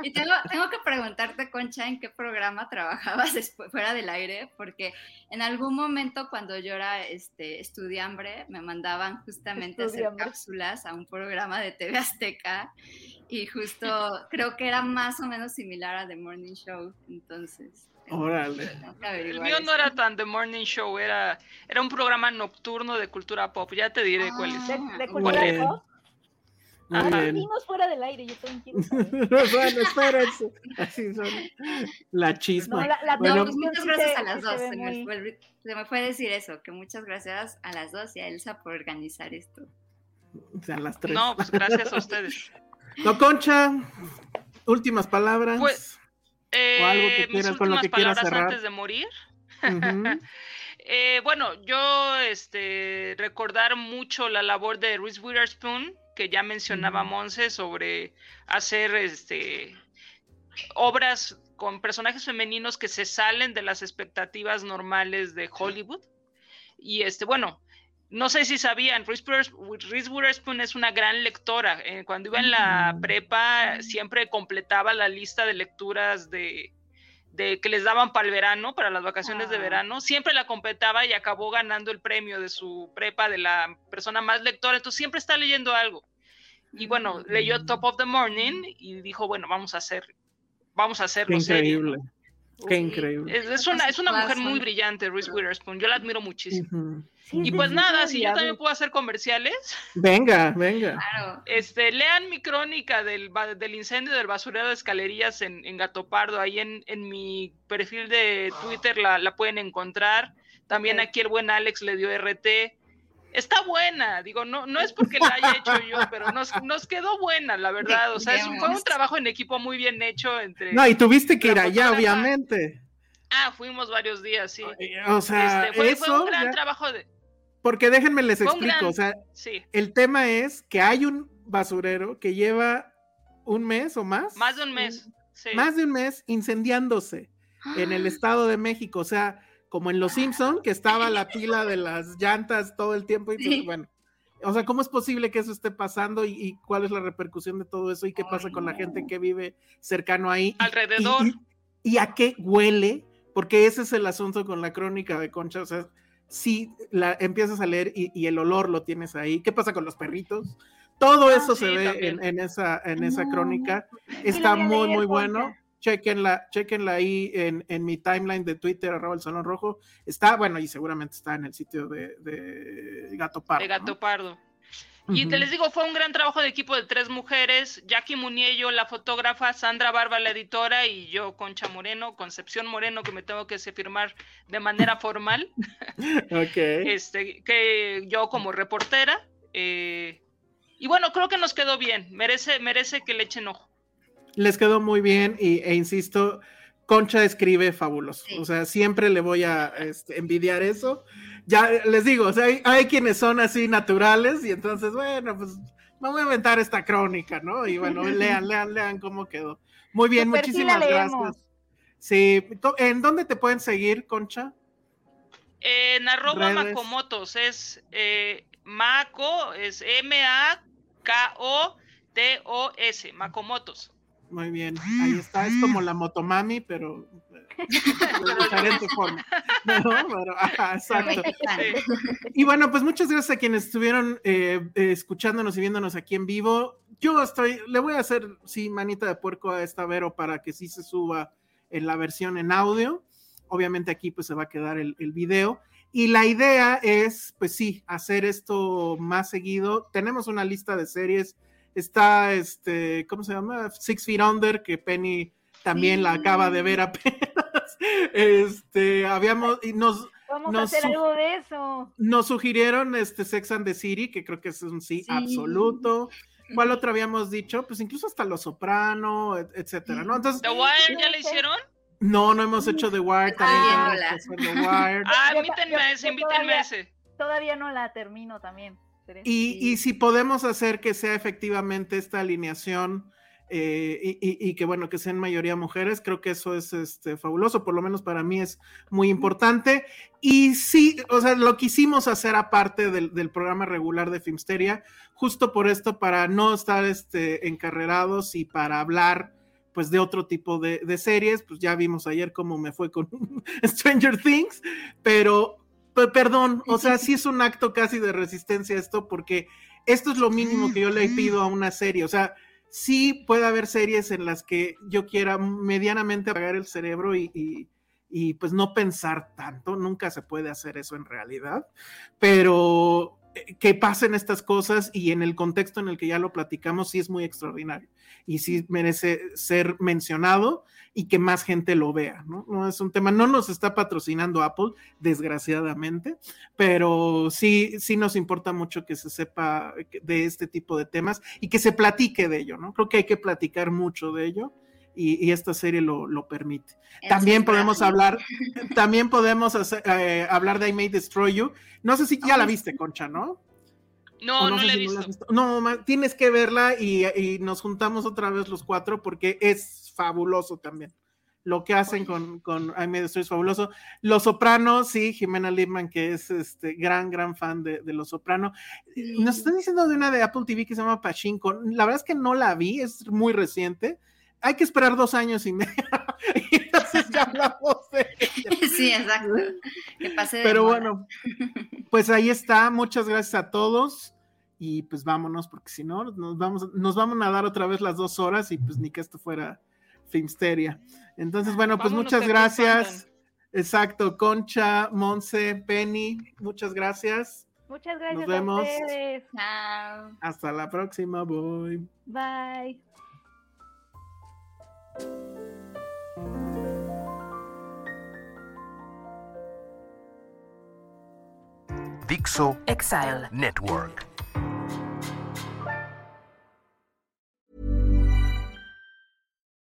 [SPEAKER 1] Y tengo, tengo que preguntarte, Concha, en qué programa trabajabas después, fuera del aire, porque en algún momento cuando yo era este, estudiambre, me mandaban justamente a hacer cápsulas a un programa de TV Azteca y justo creo que era más o menos similar a The Morning Show, entonces.
[SPEAKER 3] Órale.
[SPEAKER 2] El mío no era tan The Morning Show, era, era un programa nocturno de cultura pop. Ya te diré cuál es.
[SPEAKER 4] ¿De, cultura pop? Vimos fuera del aire, yo también quiero saber.
[SPEAKER 3] bueno, espérense. Así son. La chisma.
[SPEAKER 1] No, la, la bueno, pues muchas gracias a las dos. Se, me fue, se, me fue, decir eso, que muchas gracias a las dos y a Elsa por organizar esto.
[SPEAKER 3] O sea, las tres.
[SPEAKER 2] No, pues gracias a ustedes.
[SPEAKER 3] No, Concha, últimas palabras.
[SPEAKER 2] Pues, eh, o algo que quieras, con lo que quieras cerrar. antes de morir. eh, bueno, yo este, recordar mucho la labor de Reese Witherspoon, que ya mencionaba Monse, sobre hacer este, obras con personajes femeninos que se salen de las expectativas normales de Hollywood. Y este, bueno, no sé si sabían, Reese Witherspoon es una gran lectora. Eh, cuando iba en la prepa siempre completaba la lista de lecturas de, de que les daban para el verano, para las vacaciones de ah. verano, siempre la completaba y acabó ganando el premio de su prepa de la persona más lectora, entonces siempre está leyendo algo. Y bueno, leyó Top of the Morning y dijo, bueno, vamos a hacer, vamos a hacerlo.
[SPEAKER 3] increíble. Qué increíble.
[SPEAKER 2] Es, una, es una mujer muy brillante, Reese Witherspoon. Yo la admiro muchísimo. Y pues nada, si yo también puedo hacer comerciales.
[SPEAKER 3] Venga, venga.
[SPEAKER 2] Este, lean mi crónica del, del incendio del basurero de escalerías en, en Gato Pardo. Ahí en, en mi perfil de Twitter la, la pueden encontrar. También aquí el buen Alex le dio RT está buena, digo, no, no es porque la haya hecho yo, pero nos, nos quedó buena, la verdad, o sea, fue un trabajo en equipo muy bien hecho entre...
[SPEAKER 3] No, y tuviste que ir allá, obviamente.
[SPEAKER 2] Ah, fuimos varios días, sí.
[SPEAKER 3] O sea, este, fue, un gran trabajo de... Porque déjenme les explico, o sea, el tema es que hay un basurero que lleva un mes o más.
[SPEAKER 2] Más de un mes,
[SPEAKER 3] sí. Más de un mes incendiándose en el Estado de México, o sea como en Los Simpson, que estaba la pila de las llantas todo el tiempo y pues, bueno. O sea, ¿cómo es posible que eso esté pasando y, cuál es la repercusión de todo eso y qué pasa con la gente que vive cercano ahí?
[SPEAKER 2] Alrededor.
[SPEAKER 3] Y, a qué huele? Porque ese es el asunto con la crónica de Concha. O sea, si la empiezas a leer y, el olor lo tienes ahí, ¿qué pasa con los perritos? Todo ah, eso se ve en, esa, en esa crónica. Está muy, muy bueno chequenla, chequenla ahí en, en, mi timeline de Twitter, arroba el Salón Rojo. Está, bueno, y seguramente está en el sitio de, Gato Pardo.
[SPEAKER 2] De Gato Pardo. Y te les digo, fue un gran trabajo de equipo de tres mujeres, Jackie Muniello, la fotógrafa, Sandra Barba, la editora, y yo, Concha Moreno, Concepción Moreno, que me tengo que firmar de manera formal.
[SPEAKER 3] ok.
[SPEAKER 2] Este, que yo como reportera. Eh, y bueno, creo que nos quedó bien, merece, merece que le echen ojo
[SPEAKER 3] les quedó muy bien y, e insisto, Concha escribe fabuloso. O sea, siempre le voy a este, envidiar eso. Ya les digo, o sea, hay, quienes son así naturales y entonces, bueno, pues me voy a inventar esta crónica, ¿no? Y bueno, lean, lean, lean cómo quedó. Muy bien, muchísimas gracias. Sí, ¿en dónde te pueden seguir, Concha?
[SPEAKER 2] En arroba Macomotos, es eh, Maco, es M-A-K-O-T-O-S, Macomotos.
[SPEAKER 3] Muy bien, ahí está, es como la motomami, pero de diferente forma. exacto. Y bueno, pues muchas gracias a quienes estuvieron eh, escuchándonos y viéndonos aquí en vivo. Yo estoy, le voy a hacer, sí, manita de puerco a esta Vero para que sí se suba en la versión en audio. Obviamente aquí pues se va a quedar el, el video. Y la idea es, pues sí, hacer esto más seguido. Tenemos una lista de series Está, este, ¿cómo se llama? Six Feet Under, que Penny también la acaba de ver apenas. Este, habíamos, y nos,
[SPEAKER 4] Vamos a hacer algo de eso.
[SPEAKER 3] Nos sugirieron este Sex and the City, que creo que es un sí, absoluto. ¿Cuál otro habíamos dicho? Pues incluso hasta Los Soprano, etcétera, ¿no? Entonces,
[SPEAKER 2] ¿The Wire ya le hicieron?
[SPEAKER 3] No, no hemos hecho The Wire
[SPEAKER 2] también. Ah, invítenme ese, invítenme ese.
[SPEAKER 4] Todavía no la termino también.
[SPEAKER 3] Y, si podemos hacer que sea efectivamente esta alineación eh, y, que bueno, que sean mayoría mujeres, creo que eso es este, fabuloso, por lo menos para mí es muy importante. Y sí, o sea, lo quisimos hacer aparte del, programa regular de Filmsteria, justo por esto, para no estar este, encarrerados y para hablar pues de otro tipo de, de series, pues ya vimos ayer cómo me fue con Stranger Things, pero perdón, o sea, sí es un acto casi de resistencia esto, porque esto es lo mínimo que yo le pido a una serie. O sea, sí puede haber series en las que yo quiera medianamente apagar el cerebro y, y, pues no pensar tanto. Nunca se puede hacer eso en realidad, pero que pasen estas cosas y en el contexto en el que ya lo platicamos, sí es muy extraordinario y sí merece ser mencionado y que más gente lo vea, ¿no? No es un tema, no nos está patrocinando Apple, desgraciadamente, pero sí, sí nos importa mucho que se sepa de este tipo de temas y que se platique de ello, ¿no? Creo que hay que platicar mucho de ello. Y, esta serie lo, permite. también podemos hablar, también podemos eh, hablar de I May Destroy You. No sé si ya la viste, Concha, ¿no?
[SPEAKER 2] No, no, la he visto.
[SPEAKER 3] No, tienes que verla y, nos juntamos otra vez los cuatro porque es fabuloso también. Lo que hacen con, con I May es fabuloso. Los Sopranos, sí, Jimena Lipman, que es este gran, gran fan de, Los Sopranos. Nos están diciendo de una de Apple TV que se llama Pachinko. La verdad es que no la vi, es muy reciente. Hay que esperar dos años y medio. y entonces ya hablamos de
[SPEAKER 1] Sí, exacto. Que pase
[SPEAKER 3] Pero bueno, pues ahí está. Muchas gracias a todos. Y pues vámonos, porque si no, nos vamos, nos vamos a dar otra vez las dos horas y pues ni que esto fuera Filmsteria. Entonces, bueno, pues muchas gracias. Exacto, Concha, Monse, Penny, muchas gracias.
[SPEAKER 4] Muchas gracias.
[SPEAKER 3] Nos vemos.
[SPEAKER 1] Chao.
[SPEAKER 3] Hasta la próxima, boy.
[SPEAKER 4] Bye.
[SPEAKER 7] Dixo Exile Network.